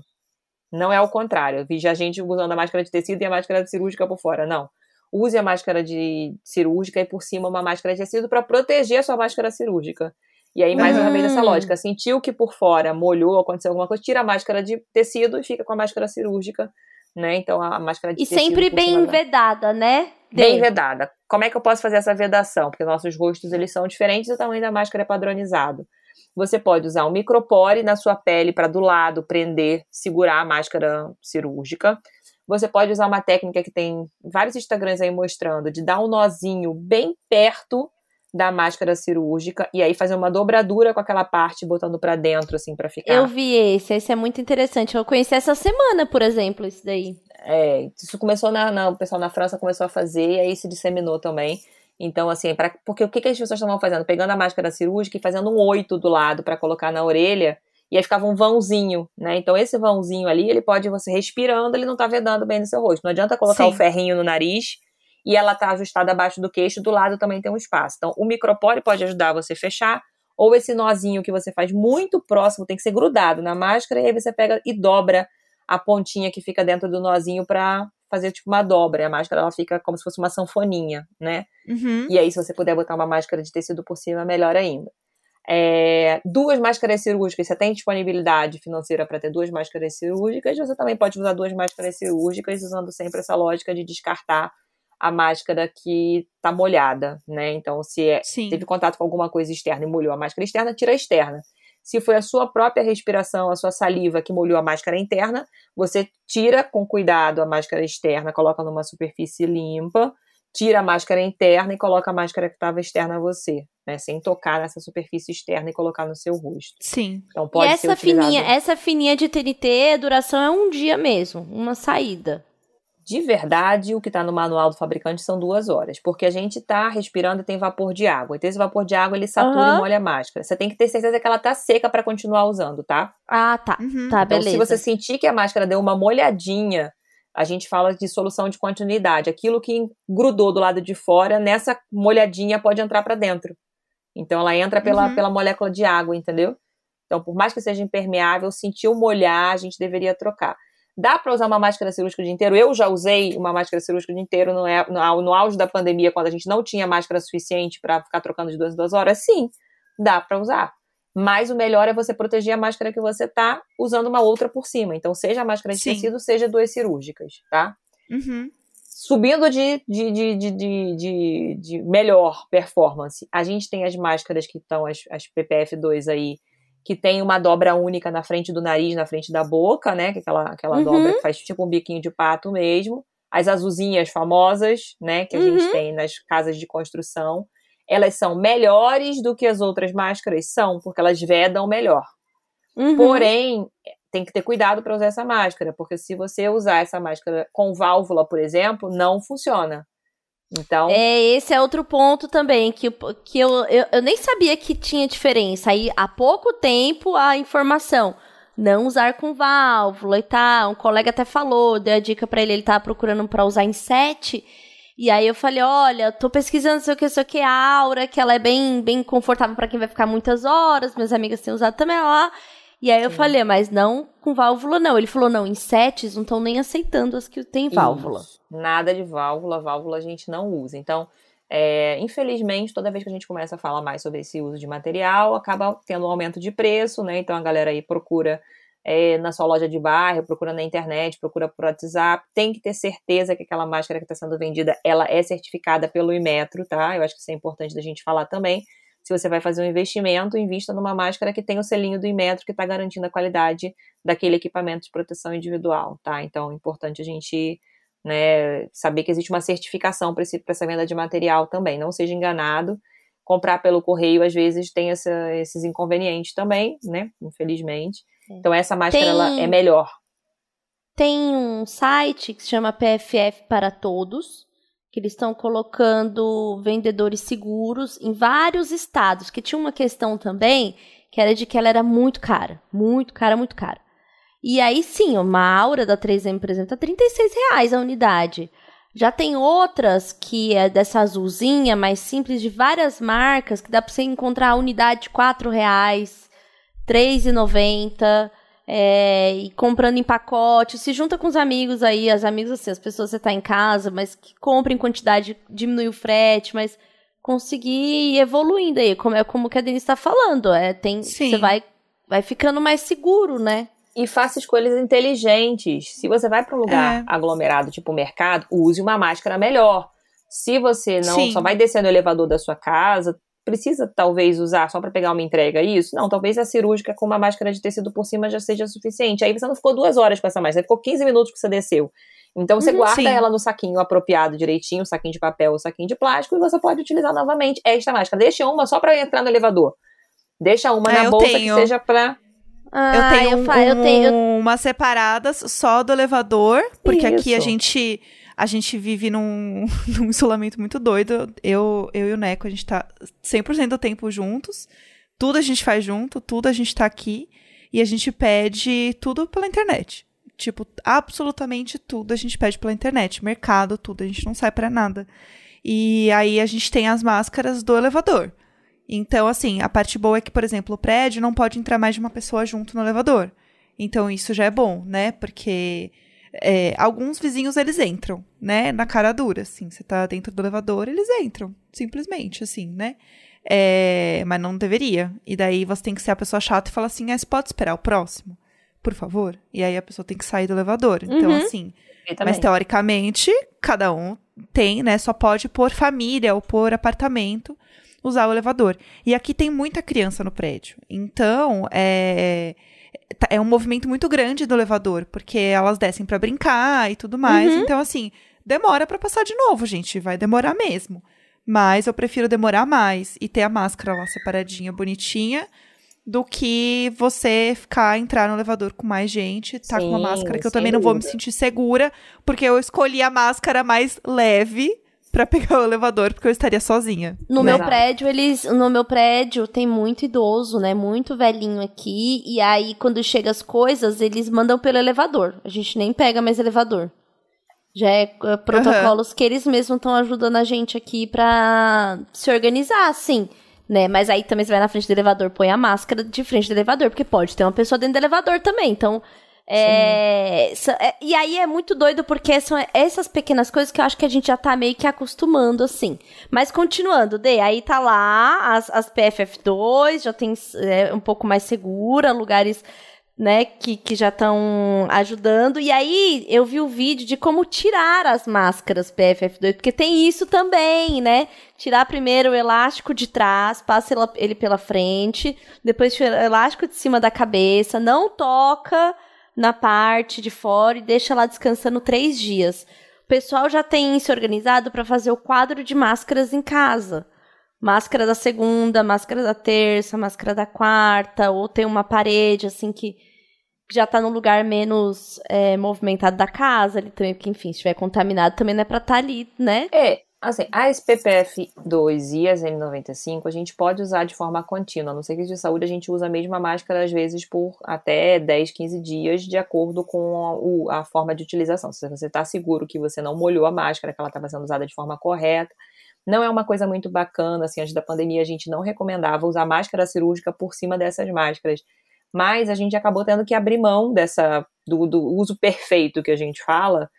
Não é o contrário. Eu vi já gente usando a máscara de tecido e a máscara cirúrgica por fora. Não use a máscara de cirúrgica e por cima uma máscara de tecido para proteger a sua máscara cirúrgica. E aí, mais uma vez, essa hum. lógica. Sentiu que por fora molhou, aconteceu alguma coisa, tira a máscara de tecido e fica com a máscara cirúrgica, né? Então, a máscara de e tecido. E sempre bem vedada, né? Bem vedada. Como é que eu posso fazer essa vedação? Porque nossos rostos, eles são diferentes e o tamanho da máscara é padronizado. Você pode usar um micropore na sua pele para do lado prender, segurar a máscara cirúrgica. Você pode usar uma técnica que tem vários Instagrams aí mostrando, de dar um nozinho bem perto da máscara cirúrgica e aí fazer uma dobradura com aquela parte botando para dentro assim para ficar. Eu vi esse, esse é muito interessante. Eu conheci essa semana, por exemplo, isso daí. É, isso começou na, na o pessoal na França começou a fazer e aí se disseminou também. Então, assim, pra, porque o que, que as pessoas estavam fazendo? Pegando a máscara cirúrgica e fazendo um oito do lado para colocar na orelha e aí ficava um vãozinho, né? Então esse vãozinho ali, ele pode você respirando, ele não tá vedando bem no seu rosto. Não adianta colocar o ferrinho no nariz e ela tá ajustada abaixo do queixo, do lado também tem um espaço. Então o micropore pode ajudar você a fechar, ou esse nozinho que você faz muito próximo, tem que ser grudado na máscara, e aí você pega e dobra a pontinha que fica dentro do nozinho para fazer tipo uma dobra. A máscara ela fica como se fosse uma sanfoninha, né? Uhum. E aí, se você puder botar uma máscara de tecido por cima, melhor ainda. É, duas máscaras cirúrgicas, você tem disponibilidade financeira para ter duas máscaras cirúrgicas, você também pode usar duas máscaras cirúrgicas, usando sempre essa lógica de descartar a máscara que está molhada, né? Então, se é, teve contato com alguma coisa externa e molhou a máscara externa, tira a externa. Se foi a sua própria respiração, a sua saliva que molhou a máscara interna, você tira com cuidado a máscara externa, coloca numa superfície limpa, tira a máscara interna e coloca a máscara que estava externa a você, né? Sem tocar nessa superfície externa e colocar no seu rosto. Sim. Então pode e essa ser fininha, essa fininha de TNT, a duração é um dia mesmo, uma saída. De verdade, o que está no manual do fabricante são duas horas, porque a gente está respirando e tem vapor de água. Então esse vapor de água ele satura uhum. e molha a máscara. Você tem que ter certeza que ela tá seca para continuar usando, tá? Ah, tá. Uhum. Tá, então, beleza. se você sentir que a máscara deu uma molhadinha a gente fala de solução de continuidade. Aquilo que grudou do lado de fora, nessa molhadinha pode entrar para dentro. Então ela entra pela, uhum. pela molécula de água, entendeu? Então, por mais que seja impermeável, sentiu molhar, a gente deveria trocar. Dá para usar uma máscara cirúrgica o dia inteiro? Eu já usei uma máscara cirúrgica o dia inteiro no, é, no, no auge da pandemia, quando a gente não tinha máscara suficiente para ficar trocando de duas em duas horas. Sim, dá para usar. Mas o melhor é você proteger a máscara que você tá usando uma outra por cima. Então, seja a máscara de Sim. tecido, seja duas cirúrgicas, tá? Uhum. Subindo de, de, de, de, de, melhor performance, a gente tem as máscaras que estão, as, as PPF2 aí, que tem uma dobra única na frente do nariz, na frente da boca, né? Que é aquela, aquela uhum. dobra que faz tipo um biquinho de pato mesmo. As azulzinhas famosas, né? Que a uhum. gente tem nas casas de construção elas são melhores do que as outras máscaras? São, porque elas vedam melhor. Uhum. Porém, tem que ter cuidado para usar essa máscara, porque se você usar essa máscara com válvula, por exemplo, não funciona. Então. É, esse é outro ponto também, que, que eu, eu, eu nem sabia que tinha diferença. Aí, há pouco tempo, a informação. Não usar com válvula e tal. Um colega até falou, deu a dica para ele, ele tava procurando para usar em sete. E aí eu falei, olha, tô pesquisando sei o que, sei o que, a Aura, que ela é bem, bem confortável para quem vai ficar muitas horas, minhas amigas têm usado também lá. E aí eu Sim. falei, mas não com válvula não. Ele falou, não, em sets não estão nem aceitando as que tem válvula. Isso. Nada de válvula, válvula a gente não usa. Então, é, infelizmente, toda vez que a gente começa a falar mais sobre esse uso de material, acaba tendo um aumento de preço, né? Então a galera aí procura é, na sua loja de bairro, procura na internet, procura por WhatsApp, tem que ter certeza que aquela máscara que está sendo vendida, ela é certificada pelo Imetro, tá? Eu acho que isso é importante da gente falar também. Se você vai fazer um investimento, invista numa máscara que tem o selinho do Imetro que está garantindo a qualidade daquele equipamento de proteção individual, tá? Então, é importante a gente né, saber que existe uma certificação para essa venda de material também. Não seja enganado. Comprar pelo correio, às vezes, tem essa, esses inconvenientes também, né? Infelizmente. Então essa máscara tem, ela é melhor. Tem um site que se chama PFF para Todos, que eles estão colocando vendedores seguros em vários estados, que tinha uma questão também, que era de que ela era muito cara, muito cara, muito cara. E aí sim, uma Aura da 3M, por exemplo, tá 36 reais a unidade. Já tem outras que é dessa azulzinha, mais simples, de várias marcas, que dá para você encontrar a unidade de 4 reais, R$3,90. É, e comprando em pacote, se junta com os amigos aí, as amigos assim, as pessoas você tá em casa, mas que comprem quantidade, diminui o frete, mas conseguir ir evoluindo aí, como é como que a Denise tá falando, é, tem, você vai vai ficando mais seguro, né? E faça escolhas inteligentes. Se você vai para um lugar é. aglomerado, tipo mercado, use uma máscara melhor. Se você não Sim. só vai descer no elevador da sua casa, precisa talvez usar só para pegar uma entrega isso? Não, talvez a cirúrgica com uma máscara de tecido por cima já seja suficiente. Aí você não ficou duas horas com essa máscara, você ficou 15 minutos que você desceu. Então você uhum, guarda sim. ela no saquinho apropriado direitinho, saquinho de papel ou saquinho de plástico, e você pode utilizar novamente esta máscara. Deixa uma só para entrar no elevador. Deixa uma é, na bolsa tenho. que seja pra. Ah, eu tenho, eu, um, eu tenho umas separadas só do elevador, porque Isso. aqui a gente a gente vive num, num isolamento muito doido. Eu, eu e o Neco, a gente tá 100% do tempo juntos. Tudo a gente faz junto, tudo a gente tá aqui. E a gente pede tudo pela internet. Tipo, absolutamente tudo a gente pede pela internet. Mercado, tudo. A gente não sai para nada. E aí a gente tem as máscaras do elevador. Então, assim, a parte boa é que, por exemplo, o prédio não pode entrar mais de uma pessoa junto no elevador. Então, isso já é bom, né? Porque é, alguns vizinhos, eles entram, né? Na cara dura, assim. Você tá dentro do elevador, eles entram. Simplesmente, assim, né? É, mas não deveria. E daí você tem que ser a pessoa chata e falar assim, ah, você pode esperar o próximo? Por favor? E aí a pessoa tem que sair do elevador. Então, uhum. assim... Mas teoricamente, cada um tem, né? Só pode por família ou por apartamento usar o elevador. E aqui tem muita criança no prédio. Então, é é um movimento muito grande do elevador, porque elas descem para brincar e tudo mais. Uhum. Então, assim, demora para passar de novo, gente. Vai demorar mesmo. Mas eu prefiro demorar mais e ter a máscara lá separadinha, bonitinha, do que você ficar, entrar no elevador com mais gente, tá Sim, com uma máscara que eu também não vou me sentir segura, porque eu escolhi a máscara mais leve para pegar o elevador porque eu estaria sozinha. No meu prédio, eles, no meu prédio tem muito idoso, né? Muito velhinho aqui, e aí quando chega as coisas, eles mandam pelo elevador. A gente nem pega mais elevador. Já é uh, protocolos uhum. que eles mesmos estão ajudando a gente aqui pra se organizar, assim, né? Mas aí também você vai na frente do elevador, põe a máscara de frente do elevador, porque pode ter uma pessoa dentro do elevador também. Então, É, é, e aí é muito doido porque são essas pequenas coisas que eu acho que a gente já tá meio que acostumando, assim. Mas continuando, Dê, aí tá lá as, as PFF2, já tem é, um pouco mais segura, lugares né, que, que já estão ajudando. E aí eu vi o vídeo de como tirar as máscaras PFF2, porque tem isso também, né? Tirar primeiro o elástico de trás, passa ele pela frente, depois tira o elástico de cima da cabeça, não toca na parte de fora e deixa lá descansando três dias. O pessoal já tem se organizado para fazer o quadro de máscaras em casa máscara da segunda, máscara da terça, máscara da quarta, ou tem uma parede assim que já tá num lugar menos é, movimentado da casa ali também, porque, enfim, se estiver contaminado também não é pra estar tá ali, né? É, assim, as PPF2 e as N95 a gente pode usar de forma contínua, a não ser que de saúde a gente usa a mesma máscara às vezes por até 10, 15 dias, de acordo com a, a forma de utilização. Se você está seguro que você não molhou a máscara, que ela estava sendo usada de forma correta, não é uma coisa muito bacana, assim, antes da pandemia a gente não recomendava usar máscara cirúrgica por cima dessas máscaras mas a gente acabou tendo que abrir mão dessa do, do uso perfeito que a gente fala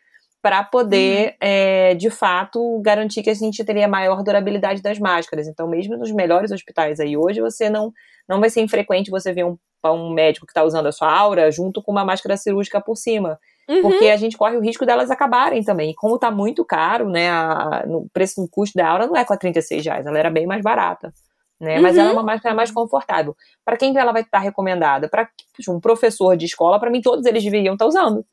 para poder, uhum. é, de fato, garantir que a gente teria maior durabilidade das máscaras. Então, mesmo nos melhores hospitais aí hoje, você não, não vai ser infrequente você ver um, um médico que está usando a sua aura junto com uma máscara cirúrgica por cima. Uhum. Porque a gente corre o risco delas acabarem também. E como está muito caro, né, a, no preço, no custo da aura não é com a 36 reais, ela era bem mais barata né? Mas ela é uhum. uma máscara mais confortável. Para quem ela vai estar recomendada? Para um professor de escola, para mim todos eles deveriam estar usando.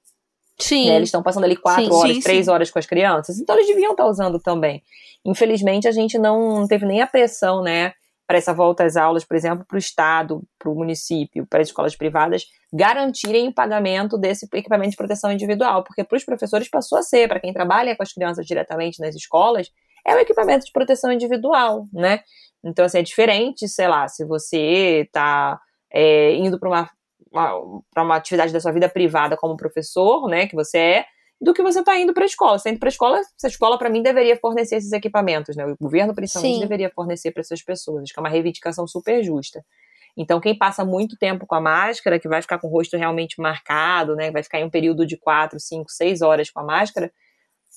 Sim. Né? Eles estão passando ali quatro sim, horas, sim, três sim. horas com as crianças, então eles deviam estar usando também. Infelizmente, a gente não teve nem a pressão, né? Para essa volta às aulas, por exemplo, para o Estado, para o município, para as escolas privadas, garantirem o pagamento desse equipamento de proteção individual. Porque para os professores passou a ser, para quem trabalha com as crianças diretamente nas escolas, é o equipamento de proteção individual, né? Então, assim, é diferente, sei lá, se você está é, indo para uma, uma, uma atividade da sua vida privada como professor, né, que você é, do que você está indo para a escola. Você tá indo para a escola, essa escola, para mim, deveria fornecer esses equipamentos, né? O governo, principalmente, Sim. deveria fornecer para essas pessoas. Acho que é uma reivindicação super justa. Então, quem passa muito tempo com a máscara, que vai ficar com o rosto realmente marcado, né? Vai ficar em um período de 4, 5, 6 horas com a máscara,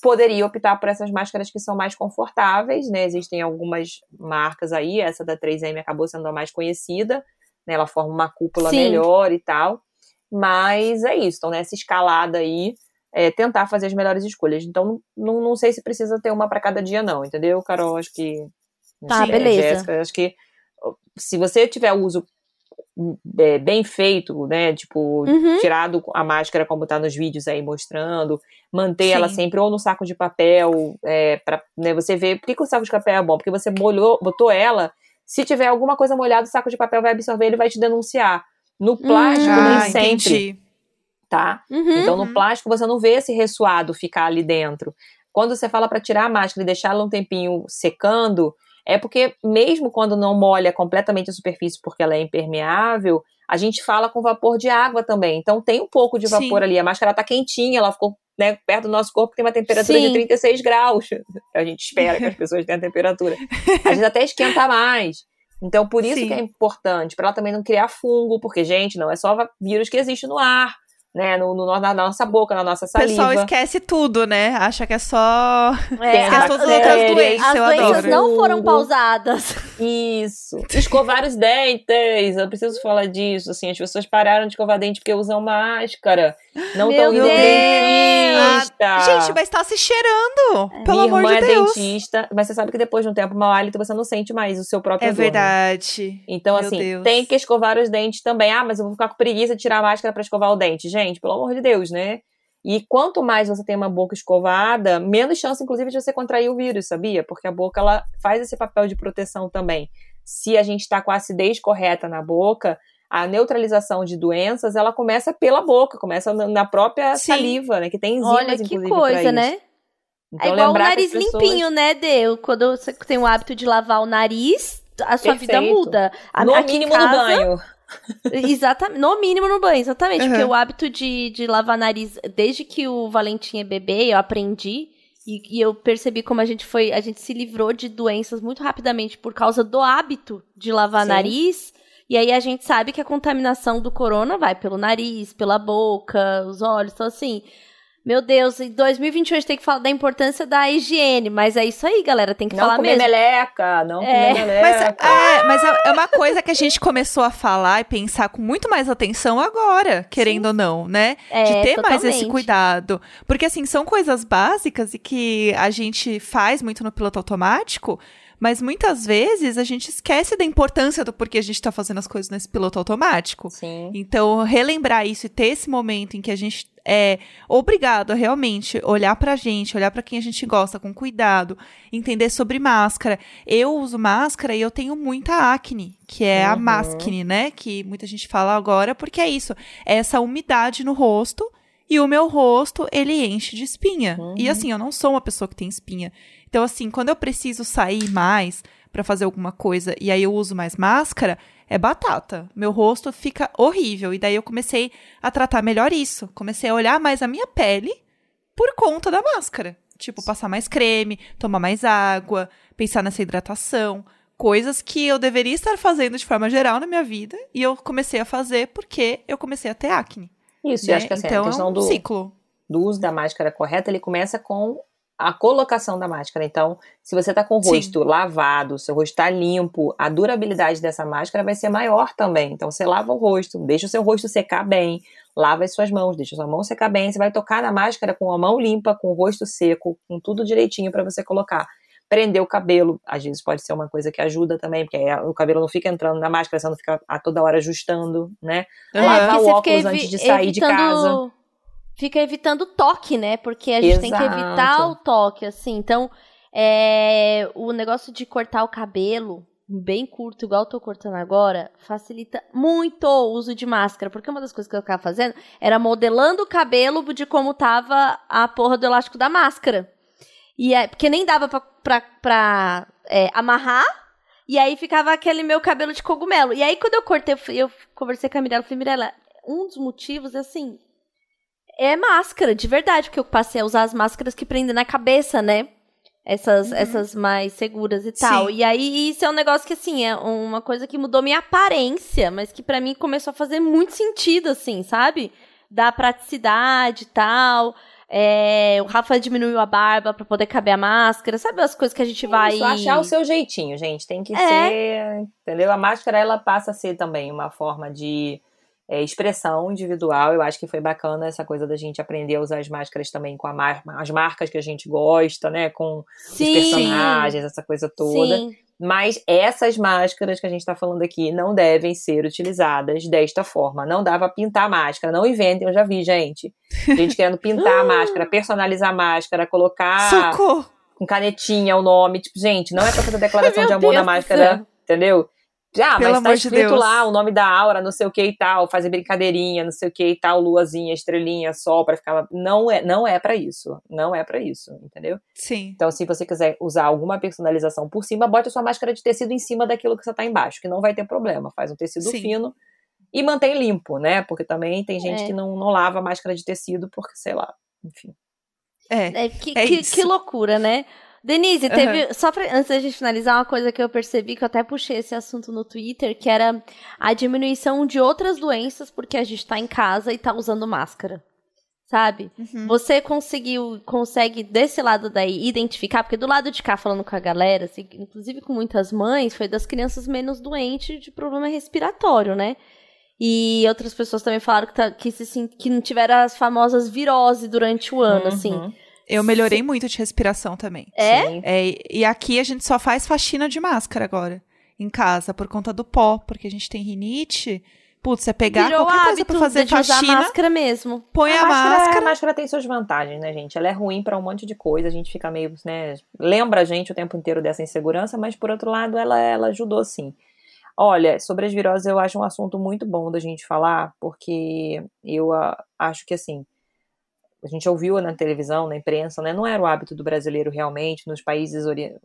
poderia optar por essas máscaras que são mais confortáveis, né? Existem algumas marcas aí, essa da 3M acabou sendo a mais conhecida, né? Ela forma uma cúpula Sim. melhor e tal. Mas é isso, então nessa escalada aí, é, tentar fazer as melhores escolhas. Então, não, não sei se precisa ter uma para cada dia, não, entendeu, Carol? Acho que. Tá, sei, beleza. Jéssica, acho que se você tiver uso é, bem feito, né? Tipo, uhum. tirado a máscara como tá nos vídeos aí mostrando, manter Sim. ela sempre ou no saco de papel, é, para né, você ver. Por que, que, o saco de papel é bom? Porque você molhou, botou ela, se tiver alguma coisa molhada, o saco de papel vai absorver, ele vai te denunciar. No plástico, uhum. nem ah, sempre. Entendi. Tá? Uhum. Então, no plástico, você não vê esse ressuado ficar ali dentro. Quando você fala para tirar a máscara e deixar ela um tempinho secando, é porque, mesmo quando não molha completamente a superfície porque ela é impermeável, a gente fala com vapor de água também. Então tem um pouco de vapor Sim. ali. A máscara está quentinha, ela ficou né, perto do nosso corpo, tem uma temperatura Sim. de 36 graus. A gente espera que as pessoas tenham a temperatura. Às vezes até esquenta mais. Então, por isso Sim. que é importante, para ela também não criar fungo, porque, gente, não é só vírus que existe no ar né, no, no, na nossa boca, na nossa saliva. O pessoal esquece tudo, né? Acha que é só. É, esquece todas as outras doenças. As doenças não foram pausadas. Isso. Escovar os dentes. Eu preciso falar disso. Assim, as pessoas pararam de escovar dente porque usam máscara. Não estão indo dentista. Ah, gente, mas tá se cheirando. Pelo Minha amor de é Deus. dentista, mas você sabe que depois de um tempo, mau hálito, você não sente mais o seu próprio É verdade. Então, Meu assim, Deus. tem que escovar os dentes também. Ah, mas eu vou ficar com preguiça de tirar a máscara para escovar o dente. Gente, gente, pelo amor de Deus, né? E quanto mais você tem uma boca escovada, menos chance, inclusive, de você contrair o vírus, sabia? Porque a boca ela faz esse papel de proteção também. Se a gente está com a acidez correta na boca, a neutralização de doenças ela começa pela boca, começa na própria Sim. saliva, né? Que tem enzimas, Olha que coisa, né? Então, é igual o nariz pessoas... limpinho, né, Deu? Quando você tem o hábito de lavar o nariz, a sua Perfeito. vida muda. A, no mínimo casa... no banho. Exatamente, no mínimo no banho, exatamente. Uhum. Porque o hábito de, de lavar nariz, desde que o Valentim é bebê, eu aprendi. E, e, eu percebi como a gente foi, a gente se livrou de doenças muito rapidamente por causa do hábito de lavar Sim. nariz. E aí a gente sabe que a contaminação do corona vai pelo nariz, pela boca, os olhos, então assim, meu Deus, em 2021 a gente tem que falar da importância da higiene, mas é isso aí, galera, tem que não falar comer mesmo. meleca, não É. comer meleca. Mas, é, mas é é uma coisa que a gente começou a falar e pensar com muito mais atenção agora, querendo ou não, né? É, de ter mais esse totalmente. cuidado. Porque, assim, são coisas básicas e que a gente faz muito no piloto automático, mas muitas vezes a gente esquece da importância do porquê a gente tá fazendo as coisas nesse piloto automático. Sim. Então, relembrar isso e ter esse momento em que a gente é obrigado a realmente olhar pra gente, olhar pra quem a gente gosta com cuidado, entender sobre máscara. Eu uso máscara e eu tenho muita acne, que é a Uhum. máscara, né? Que muita gente fala agora, porque é isso. É essa umidade no rosto e o meu rosto, ele enche de espinha. E Uhum. assim, eu não sou uma pessoa que tem espinha. Então, assim, quando eu preciso sair mais pra fazer alguma coisa e aí eu uso mais máscara, é batata. Meu rosto fica horrível. E daí eu comecei a tratar melhor isso. Comecei a olhar mais a minha pele por conta da máscara. Tipo, passar mais creme, tomar mais água, pensar nessa hidratação. Coisas que eu deveria estar fazendo de forma geral na minha vida. E eu comecei a fazer porque eu comecei a ter acne. Isso, né? eu acho que assim, então a questão é um do, ciclo. do uso da máscara correta, ele começa com a colocação da máscara. Então, se você tá com o Sim. rosto lavado, seu rosto tá limpo, a durabilidade dessa máscara vai ser maior também. Então, você lava o rosto, deixa o seu rosto secar bem, lava as suas mãos, deixa a sua mão secar bem, você vai tocar na máscara com a mão limpa, com o rosto seco, com tudo direitinho para você colocar. Prender o cabelo, às vezes pode ser uma coisa que ajuda também, porque aí o cabelo não fica entrando na máscara, você não fica a toda hora ajustando, né? Aham. Lavar o óculos antes de sair de casa. Fica evitando toque, né? Porque a gente tem que Exato. evitar o toque, assim. Então, é, o negócio de cortar o cabelo bem curto, igual eu tô cortando agora, facilita muito o uso de máscara. Porque uma das coisas que eu ficava fazendo era modelando o cabelo de como tava a porra do elástico da máscara. E é, porque nem dava pra, pra, pra, é, amarrar. E aí ficava aquele meu cabelo de cogumelo. E aí, quando eu cortei, eu, eu conversei com a Mirella, eu falei, Mirella, um dos motivos, assim, é máscara, de verdade, porque eu passei a usar as máscaras que prendem na cabeça, né? Essas, essas mais seguras e tal. Sim. E aí, isso é um negócio que, assim, é uma coisa que mudou minha aparência, mas que pra mim começou a fazer muito sentido, assim, sabe? Da praticidade e tal. É, o Rafa diminuiu a barba pra poder caber a máscara. Sabe as coisas que a gente vai. Isso, achar o seu jeitinho, gente. Tem que É. ser. Entendeu? A máscara, ela passa a ser também uma forma de é, expressão individual. Eu acho que foi bacana essa coisa da gente aprender a usar as máscaras também com mar as marcas que a gente gosta, né? Com os Sim. personagens, essa coisa toda. Sim. Mas essas máscaras que a gente tá falando aqui não devem ser utilizadas desta forma. Não dá pra pintar a máscara. Não inventem, eu já vi, gente. Gente querendo pintar a máscara, personalizar a máscara, colocar Socorro! com canetinha o nome. Tipo, gente, não é pra fazer declaração de amor Deus na máscara, entendeu? Ah, Pelo mas tá amor de escrito Deus. lá o nome da aura, não sei o que e tal, fazer brincadeirinha, não sei o que e tal, luazinha, estrelinha, sol pra ficar. Não é, não é para isso. Não é pra isso, entendeu? Sim. Então, se você quiser usar alguma personalização por cima, bote a sua máscara de tecido em cima daquilo que você tá embaixo, que não vai ter problema. Faz um tecido Sim. fino e mantém limpo, né? Porque também tem gente É. que não, não lava máscara de tecido porque, sei lá, enfim. É. É, que, É que, que loucura, né? Denise, teve. Só pra, antes da gente finalizar, uma coisa que eu percebi, que eu até puxei esse assunto no Twitter, que era a diminuição de outras doenças porque a gente tá em casa e tá usando máscara. Sabe? Uhum. Você conseguiu, consegue desse lado daí identificar, porque do lado de cá, falando com a galera, assim, inclusive com muitas mães, foi das crianças menos doentes de problema respiratório, né? E outras pessoas também falaram que, tá- que, se, que não tiveram as famosas virose durante o ano, assim. Eu melhorei muito de respiração também. É? Sim. É, e aqui a gente só faz faxina de máscara agora, em casa, por conta do pó, porque a gente tem rinite. Putz, é pegar Virou qualquer coisa pra fazer de usar faxina, máscara mesmo. põe a, a máscara. máscara, a máscara tem suas vantagens, né, gente? Ela é ruim pra um monte de coisa, a gente fica meio, né, lembra a gente o tempo inteiro dessa insegurança, mas por outro lado ela, ela ajudou sim. Olha, sobre as viroses eu acho um assunto muito bom da gente falar, porque eu ah, acho que assim, a gente ouviu na televisão, na imprensa, né? Não era o hábito do brasileiro realmente. Nos países ori-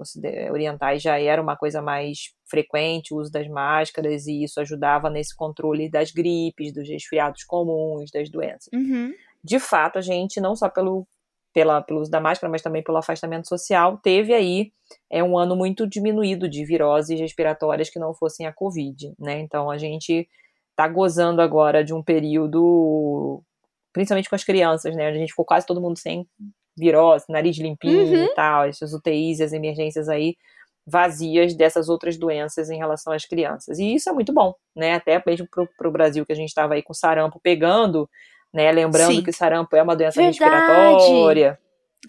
orientais já era uma coisa mais frequente o uso das máscaras e isso ajudava nesse controle das gripes, dos resfriados comuns, das doenças Uhum. de fato, a gente, não só pelo, pela, pelo uso da máscara, mas também pelo afastamento social, teve aí é um ano muito diminuído de viroses respiratórias que não fossem a Covid, né? Então a gente está gozando agora de um período, principalmente com as crianças, né? A gente ficou quase todo mundo sem virose, nariz limpinho uhum. e tal, as UTIs, as emergências aí vazias dessas outras doenças em relação às crianças. E isso é muito bom, né? Até mesmo para o Brasil, que a gente estava aí com sarampo pegando, né? Lembrando Sim. que sarampo é uma doença Verdade. respiratória.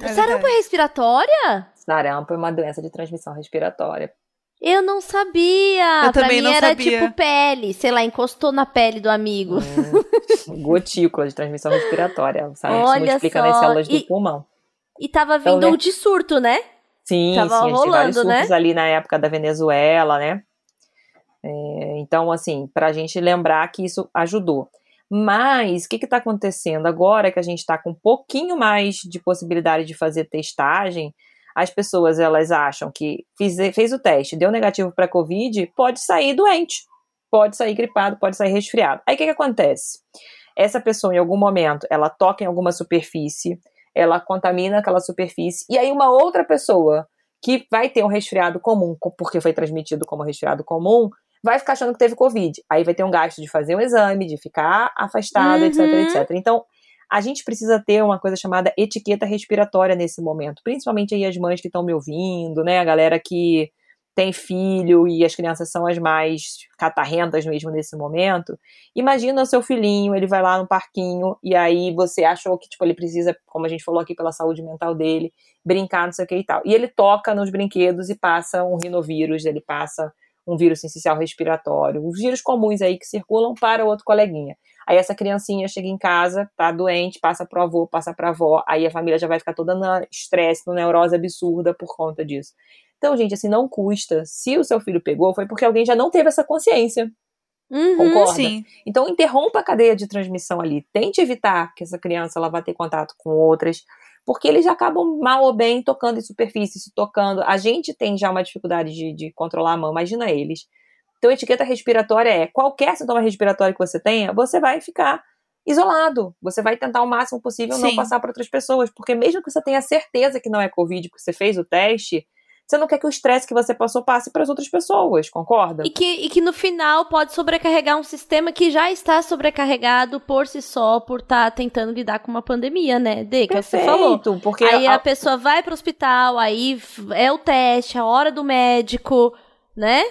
É sarampo é respiratória? Sarampo é uma doença de transmissão respiratória. Eu não sabia. Eu pra também mim não era sabia. tipo pele, sei lá, encostou na pele do amigo. Hum, gotícula de transmissão respiratória. Sarampo se multiplica só. nas células e, do pulmão. E tava vindo então, né? de surto, né? Sim, tava sim, rolando, vários surtos né? ali na época da Venezuela, né? É, então, assim, pra gente lembrar que isso ajudou. Mas o que está acontecendo agora que a gente está com um pouquinho mais de possibilidade de fazer testagem? As pessoas elas acham que fiz, fez o teste, deu negativo para Covid, pode sair doente, pode sair gripado, pode sair resfriado. Aí o que, que acontece? Essa pessoa, em algum momento, ela toca em alguma superfície, ela contamina aquela superfície, e aí uma outra pessoa que vai ter um resfriado comum, porque foi transmitido como resfriado comum, vai ficar achando que teve Covid. Aí vai ter um gasto de fazer um exame, de ficar afastado, uhum. etc, etc. Então, a gente precisa ter uma coisa chamada etiqueta respiratória nesse momento. Principalmente aí as mães que estão me ouvindo, né? A galera que tem filho e as crianças são as mais catarrentas mesmo nesse momento. Imagina o seu filhinho, ele vai lá no parquinho e aí você achou que tipo ele precisa, como a gente falou aqui pela saúde mental dele, brincar, não sei o que e tal. E ele toca nos brinquedos e passa um rinovírus, ele passa um vírus essencial respiratório, os vírus comuns aí que circulam para o outro coleguinha. Aí essa criancinha chega em casa, tá doente, passa pro avô, passa pra avó, aí a família já vai ficar toda na estresse, na neurose absurda por conta disso. Então, gente, assim, não custa. Se o seu filho pegou, foi porque alguém já não teve essa consciência. Uhum, Concorda? Sim. Então, interrompa a cadeia de transmissão ali. Tente evitar que essa criança ela vá ter contato com outras porque eles acabam mal ou bem tocando em superfície, se tocando. A gente tem já uma dificuldade de, de controlar a mão, imagina eles. Então, etiqueta respiratória é qualquer sintoma respiratório que você tenha, você vai ficar isolado. Você vai tentar o máximo possível Sim. não passar para outras pessoas, porque mesmo que você tenha certeza que não é Covid, porque você fez o teste, você não quer que o estresse que você passou passe para as outras pessoas, concorda? E que, e que no final pode sobrecarregar um sistema que já está sobrecarregado por si só, por estar tá tentando lidar com uma pandemia, né? De que você falou. Porque aí a... a pessoa vai para o hospital, aí é o teste, a hora do médico, né?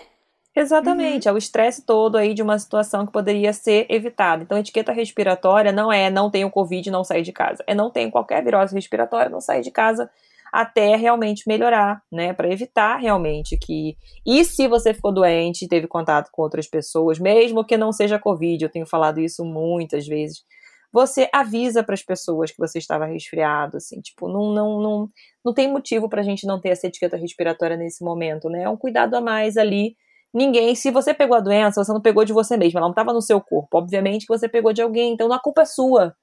Exatamente, uhum. é o estresse todo aí de uma situação que poderia ser evitada. Então, etiqueta respiratória não é não tenho Covid, não sair de casa. É não tenho qualquer virose respiratória, não sair de casa até realmente melhorar, né? Para evitar realmente que. E se você ficou doente, teve contato com outras pessoas, mesmo que não seja Covid, eu tenho falado isso muitas vezes. Você avisa para as pessoas que você estava resfriado, assim, tipo, não, não, não, não tem motivo para a gente não ter essa etiqueta respiratória nesse momento, né? É um cuidado a mais ali. Ninguém, se você pegou a doença, você não pegou de você mesmo, ela não estava no seu corpo. Obviamente que você pegou de alguém, então a culpa é sua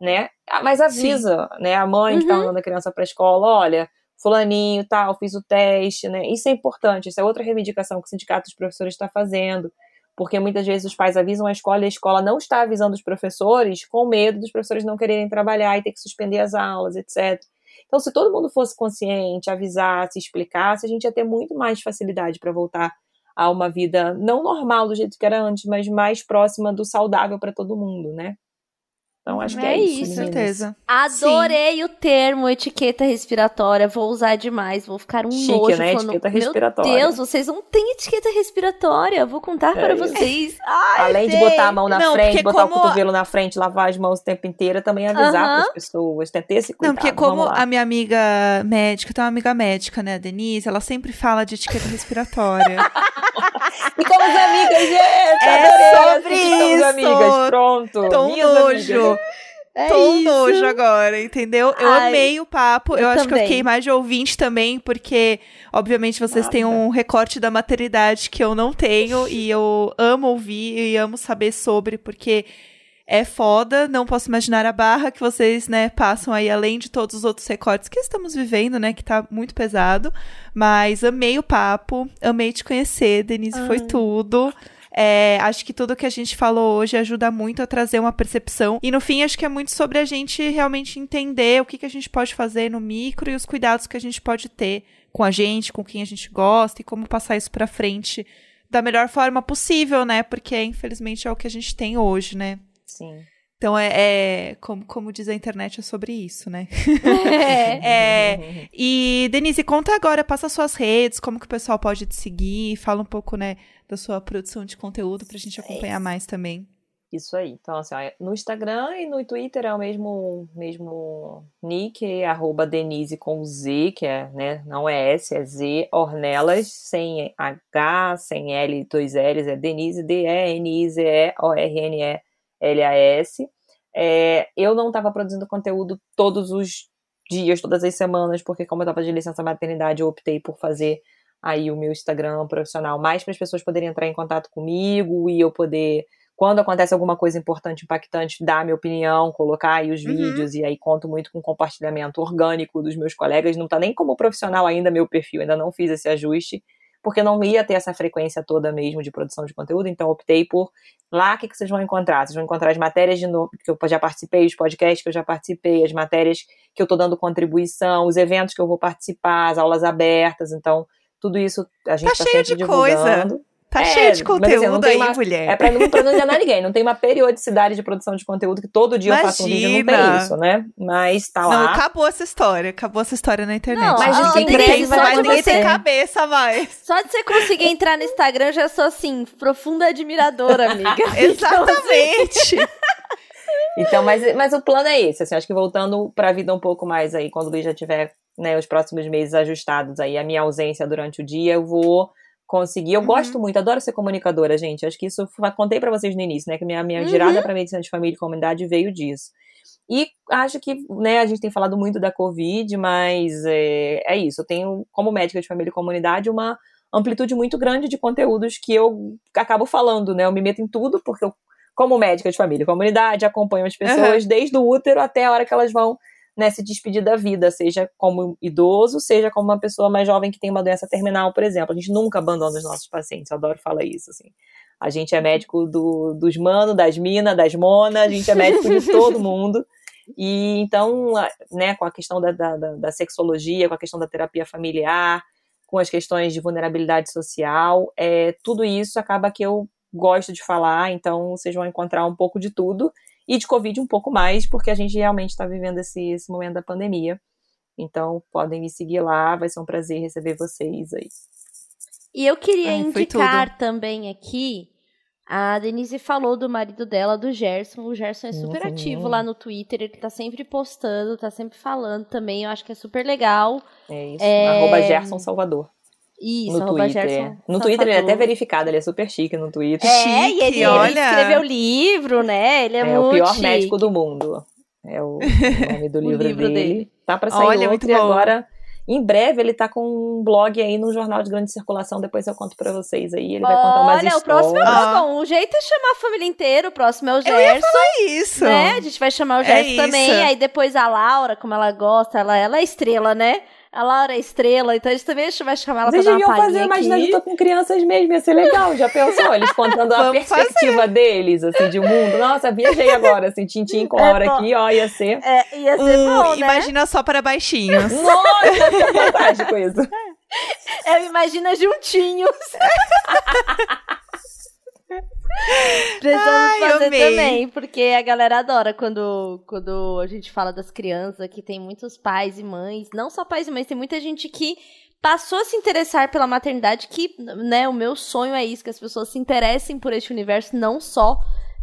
né? Ah, mas avisa, Sim. né? A mãe uhum. que tá uhum. mandando a criança pra escola, olha, fulaninho, tal, fiz o teste, né? Isso é importante, isso é outra reivindicação que o sindicato dos professores está fazendo, porque muitas vezes os pais avisam a escola e a escola não está avisando os professores com medo dos professores não quererem trabalhar e ter que suspender as aulas, etc. Então, se todo mundo fosse consciente, avisasse, explicasse, a gente ia ter muito mais facilidade para voltar a uma vida não normal do jeito que era antes, mas mais próxima do saudável para todo mundo, né? Então acho que é, é isso. Com certeza. Adorei Sim. o termo etiqueta respiratória. Vou usar demais. Vou ficar um Chique, nojo né? falando. Etiqueta respiratória. Meu Deus, vocês não têm etiqueta respiratória. Vou contar é para isso. vocês. Ai, Além gente. de botar a mão na não, frente, botar como... o cotovelo na frente, lavar as mãos o tempo inteiro, também avisar uh -huh. para as pessoas, ter esse cuidado. Não, porque como a minha amiga médica, tem uma amiga médica, né, Denise, ela sempre fala de etiqueta respiratória. Ficamos amigas, gente! É sobre isso! amigas, pronto. Tão nojo. Amigas. É Tô um nojo agora, entendeu? Eu Ai, amei o papo. Eu, eu acho também. que eu fiquei mais de ouvinte também, porque, obviamente, vocês Nada. têm um recorte da maternidade que eu não tenho. e eu amo ouvir e amo saber sobre, porque é foda. Não posso imaginar a barra que vocês, né, passam aí, além de todos os outros recortes que estamos vivendo, né, que tá muito pesado. Mas amei o papo, amei te conhecer, Denise, foi tudo. É, acho que tudo que a gente falou hoje ajuda muito a trazer uma percepção. E no fim, acho que é muito sobre a gente realmente entender o que, que a gente pode fazer no micro e os cuidados que a gente pode ter com a gente, com quem a gente gosta e como passar isso para frente da melhor forma possível, né? Porque infelizmente é o que a gente tem hoje, né? Sim. Então é, é como, como diz a internet, é sobre isso, né? É. é, e Denise, conta agora, passa suas redes, como que o pessoal pode te seguir, fala um pouco, né, da sua produção de conteúdo pra gente acompanhar mais também. Isso aí. Então, assim, ó, no Instagram e no Twitter é o mesmo, mesmo nick, arroba Denise com Z, que é, né, não é S, é Z, Ornelas, sem H, sem L, dois L's, é Denise, D-E-N-I-Z-E-O-R-N-E-L-A-S. É, eu não estava produzindo conteúdo todos os dias, todas as semanas, porque como eu estava de licença maternidade, eu optei por fazer aí o meu Instagram profissional mais para as pessoas poderem entrar em contato comigo e eu poder quando acontece alguma coisa importante, impactante, dar minha opinião, colocar aí os uhum. vídeos, e aí conto muito com compartilhamento orgânico dos meus colegas. Não tá nem como profissional ainda meu perfil, ainda não fiz esse ajuste, porque não ia ter essa frequência toda mesmo de produção de conteúdo, então optei por lá o que, que vocês vão encontrar. Vocês vão encontrar as matérias de novo, que eu já participei, os podcasts que eu já participei, as matérias que eu tô dando contribuição, os eventos que eu vou participar, as aulas abertas, então tudo isso a gente tá, tá cheio de divulgando. coisa. Tá é, cheio de conteúdo assim, aí, uma, mulher. É pra não, pra não enganar ninguém. Não tem uma periodicidade de produção de conteúdo que todo dia Imagina. eu faço um vídeo. Não tem isso, né? Mas tá lá. Não, acabou essa história. Acabou essa história na internet. Não, mas ninguém cresce, mas ninguém tem cabeça mais. Só de você conseguir entrar no Instagram, eu já sou, assim, profunda admiradora, amiga. Exatamente. então, mas, mas o plano é esse. Assim, acho que voltando pra vida um pouco mais aí, quando o Luiz já tiver né, os próximos meses ajustados aí, a minha ausência durante o dia, eu vou conseguir. Eu uhum. gosto muito, adoro ser comunicadora, gente. Acho que isso contei para vocês no início, né? Que minha, minha uhum. girada para medicina de família e comunidade veio disso. E acho que, né, a gente tem falado muito da Covid, mas é, é isso. Eu tenho, como médica de família e comunidade, uma amplitude muito grande de conteúdos que eu acabo falando, né? Eu me meto em tudo, porque eu, como médica de família e comunidade, acompanho as pessoas uhum. desde o útero até a hora que elas vão né, se despedir da vida, seja como idoso, seja como uma pessoa mais jovem que tem uma doença terminal, por exemplo. A gente nunca abandona os nossos pacientes, eu adoro falar isso, assim. A gente é médico do, dos manos, das minas, das monas, a gente é médico de todo mundo. E então, né, com a questão da, da, da sexologia, com a questão da terapia familiar, com as questões de vulnerabilidade social, é, tudo isso acaba que eu gosto de falar, então vocês vão encontrar um pouco de tudo e de Covid um pouco mais, porque a gente realmente está vivendo esse, esse momento da pandemia. Então, podem me seguir lá, vai ser um prazer receber vocês aí. E eu queria Ai, indicar também aqui, a Denise falou do marido dela, do Gerson. O Gerson é super uhum. ativo lá no Twitter, ele tá sempre postando, tá sempre falando também, eu acho que é super legal. É isso, é... arroba Gerson Salvador. Isso, no Twitter. Gerson no Twitter ele é até verificado, ele é super chique no Twitter. É, chique, e ele, olha. ele escreveu livro, né? Ele é, é muito o pior chique. médico do mundo. É o nome do livro, livro dele. dele. Tá pra sair Olha, outro muito e agora... Em breve ele tá com um blog aí no jornal de grande circulação, depois eu conto pra vocês aí, ele vai contar umas Olha, o próximo é o bom. O jeito é chamar a família inteira, o próximo é o Gerson. É isso. Né? A gente vai chamar o Gerson É também, aí depois a Laura, como ela gosta, ela, ela é estrela, né? A Laura é estrela, então a gente também vai chamar ela Vocês pra dar uma fazer, imagina, aqui. eu tô com crianças mesmo, ia ser legal, já pensou? Eles contando a perspectiva deles, assim, de mundo. Nossa, viajei agora, assim, tintim com a É hora bom. aqui, ó, ia ser... É, ia ser Um, bom, né? Imagina só para baixinhos. Nossa, que fantástico isso. Eu imagino juntinhos. Precisamos Ai, fazer amei. também, porque a galera adora quando, quando a gente fala das crianças, que tem muitos pais e mães, não só pais e mães, tem muita gente que passou a se interessar pela maternidade, que, né, o meu sonho é isso, que as pessoas se interessem por este universo, não só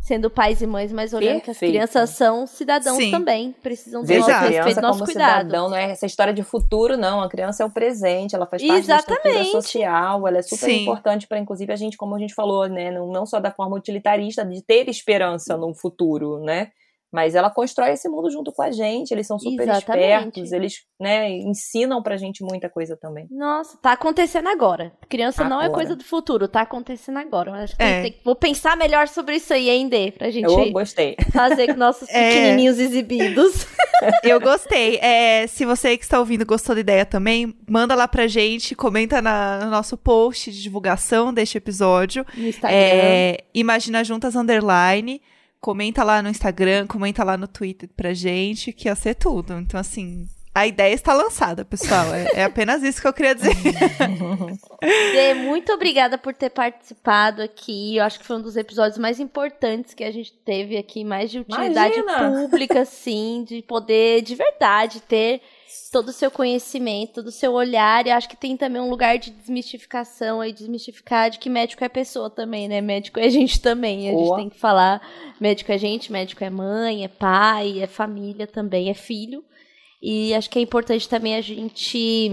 sendo pais e mães, mas olhando que as Perfeito. crianças são cidadãos Sim. também, precisam do Veja nosso respeito, do nosso como cuidado. cidadão, não é essa história de futuro, não. A criança é o presente, ela faz parte Exatamente. da estrutura social, ela é super Sim. importante para, inclusive, a gente, como a gente falou, né, não, não só da forma utilitarista de ter esperança num futuro, né, Mas ela constrói esse mundo junto com a gente, eles são super Exatamente. espertos, eles né, ensinam pra gente muita coisa também. Nossa, tá acontecendo agora. Criança agora. não é coisa do futuro, tá acontecendo agora. Acho que é. tem, vou pensar melhor sobre isso aí, hein, Dê, pra gente Eu gostei. fazer com nossos é. pequenininhos exibidos. Eu gostei. É, se você que está ouvindo gostou da ideia também, manda lá pra gente, comenta na, no nosso post de divulgação deste episódio. No Instagram. É, Imagina Juntas Underline. Comenta lá no Instagram, comenta lá no Twitter pra gente, que ia ser tudo. Então, assim, a ideia está lançada, pessoal. É, é, apenas isso que eu queria dizer. Dê, muito obrigada por ter participado aqui. Eu acho que foi um dos episódios mais importantes que a gente teve aqui, mais de utilidade Imagina. pública, assim, de poder de verdade ter todo o seu conhecimento, todo o seu olhar, e acho que tem também um lugar de desmistificação aí, desmistificar de que médico é pessoa também, né? Médico é gente também. A gente tem que falar, médico é gente, médico é mãe, é pai, é família também, é filho. E acho que é importante também a gente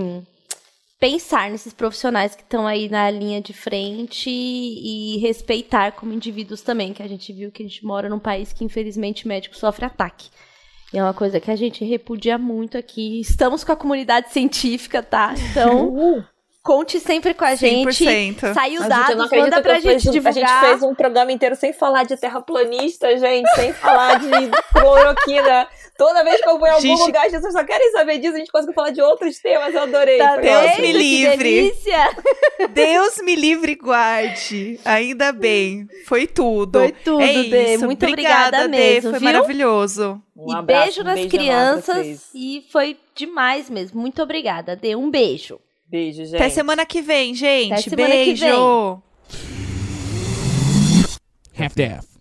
pensar nesses profissionais que estão aí na linha de frente e respeitar como indivíduos também, que a gente viu que a gente mora num país que infelizmente médico sofre ataque. E é uma coisa que a gente repudia muito aqui. Estamos com a comunidade científica, tá? Então, uh! Conte sempre com a gente. 100%. Saiu dados, manda pra gente divulgar. A gente fez um programa inteiro sem falar de terraplanista, gente, sem falar de cloroquina. Toda vez que eu vou em algum gente... lugar, as pessoas só querem saber disso, a gente conseguiu falar de outros temas, eu adorei. Tá Deus me livre. Deus me livre guarde. Ainda bem. Foi tudo. Foi tudo, é Dê. Isso. Muito obrigada, obrigada mesmo. Foi viu? maravilhoso. Um e abraço, beijo um nas beijo crianças. E foi demais mesmo. Muito obrigada, Dê. Um beijo. Beijo, gente. Até semana que vem, gente. Até semana beijo. Que vem. Half-Death.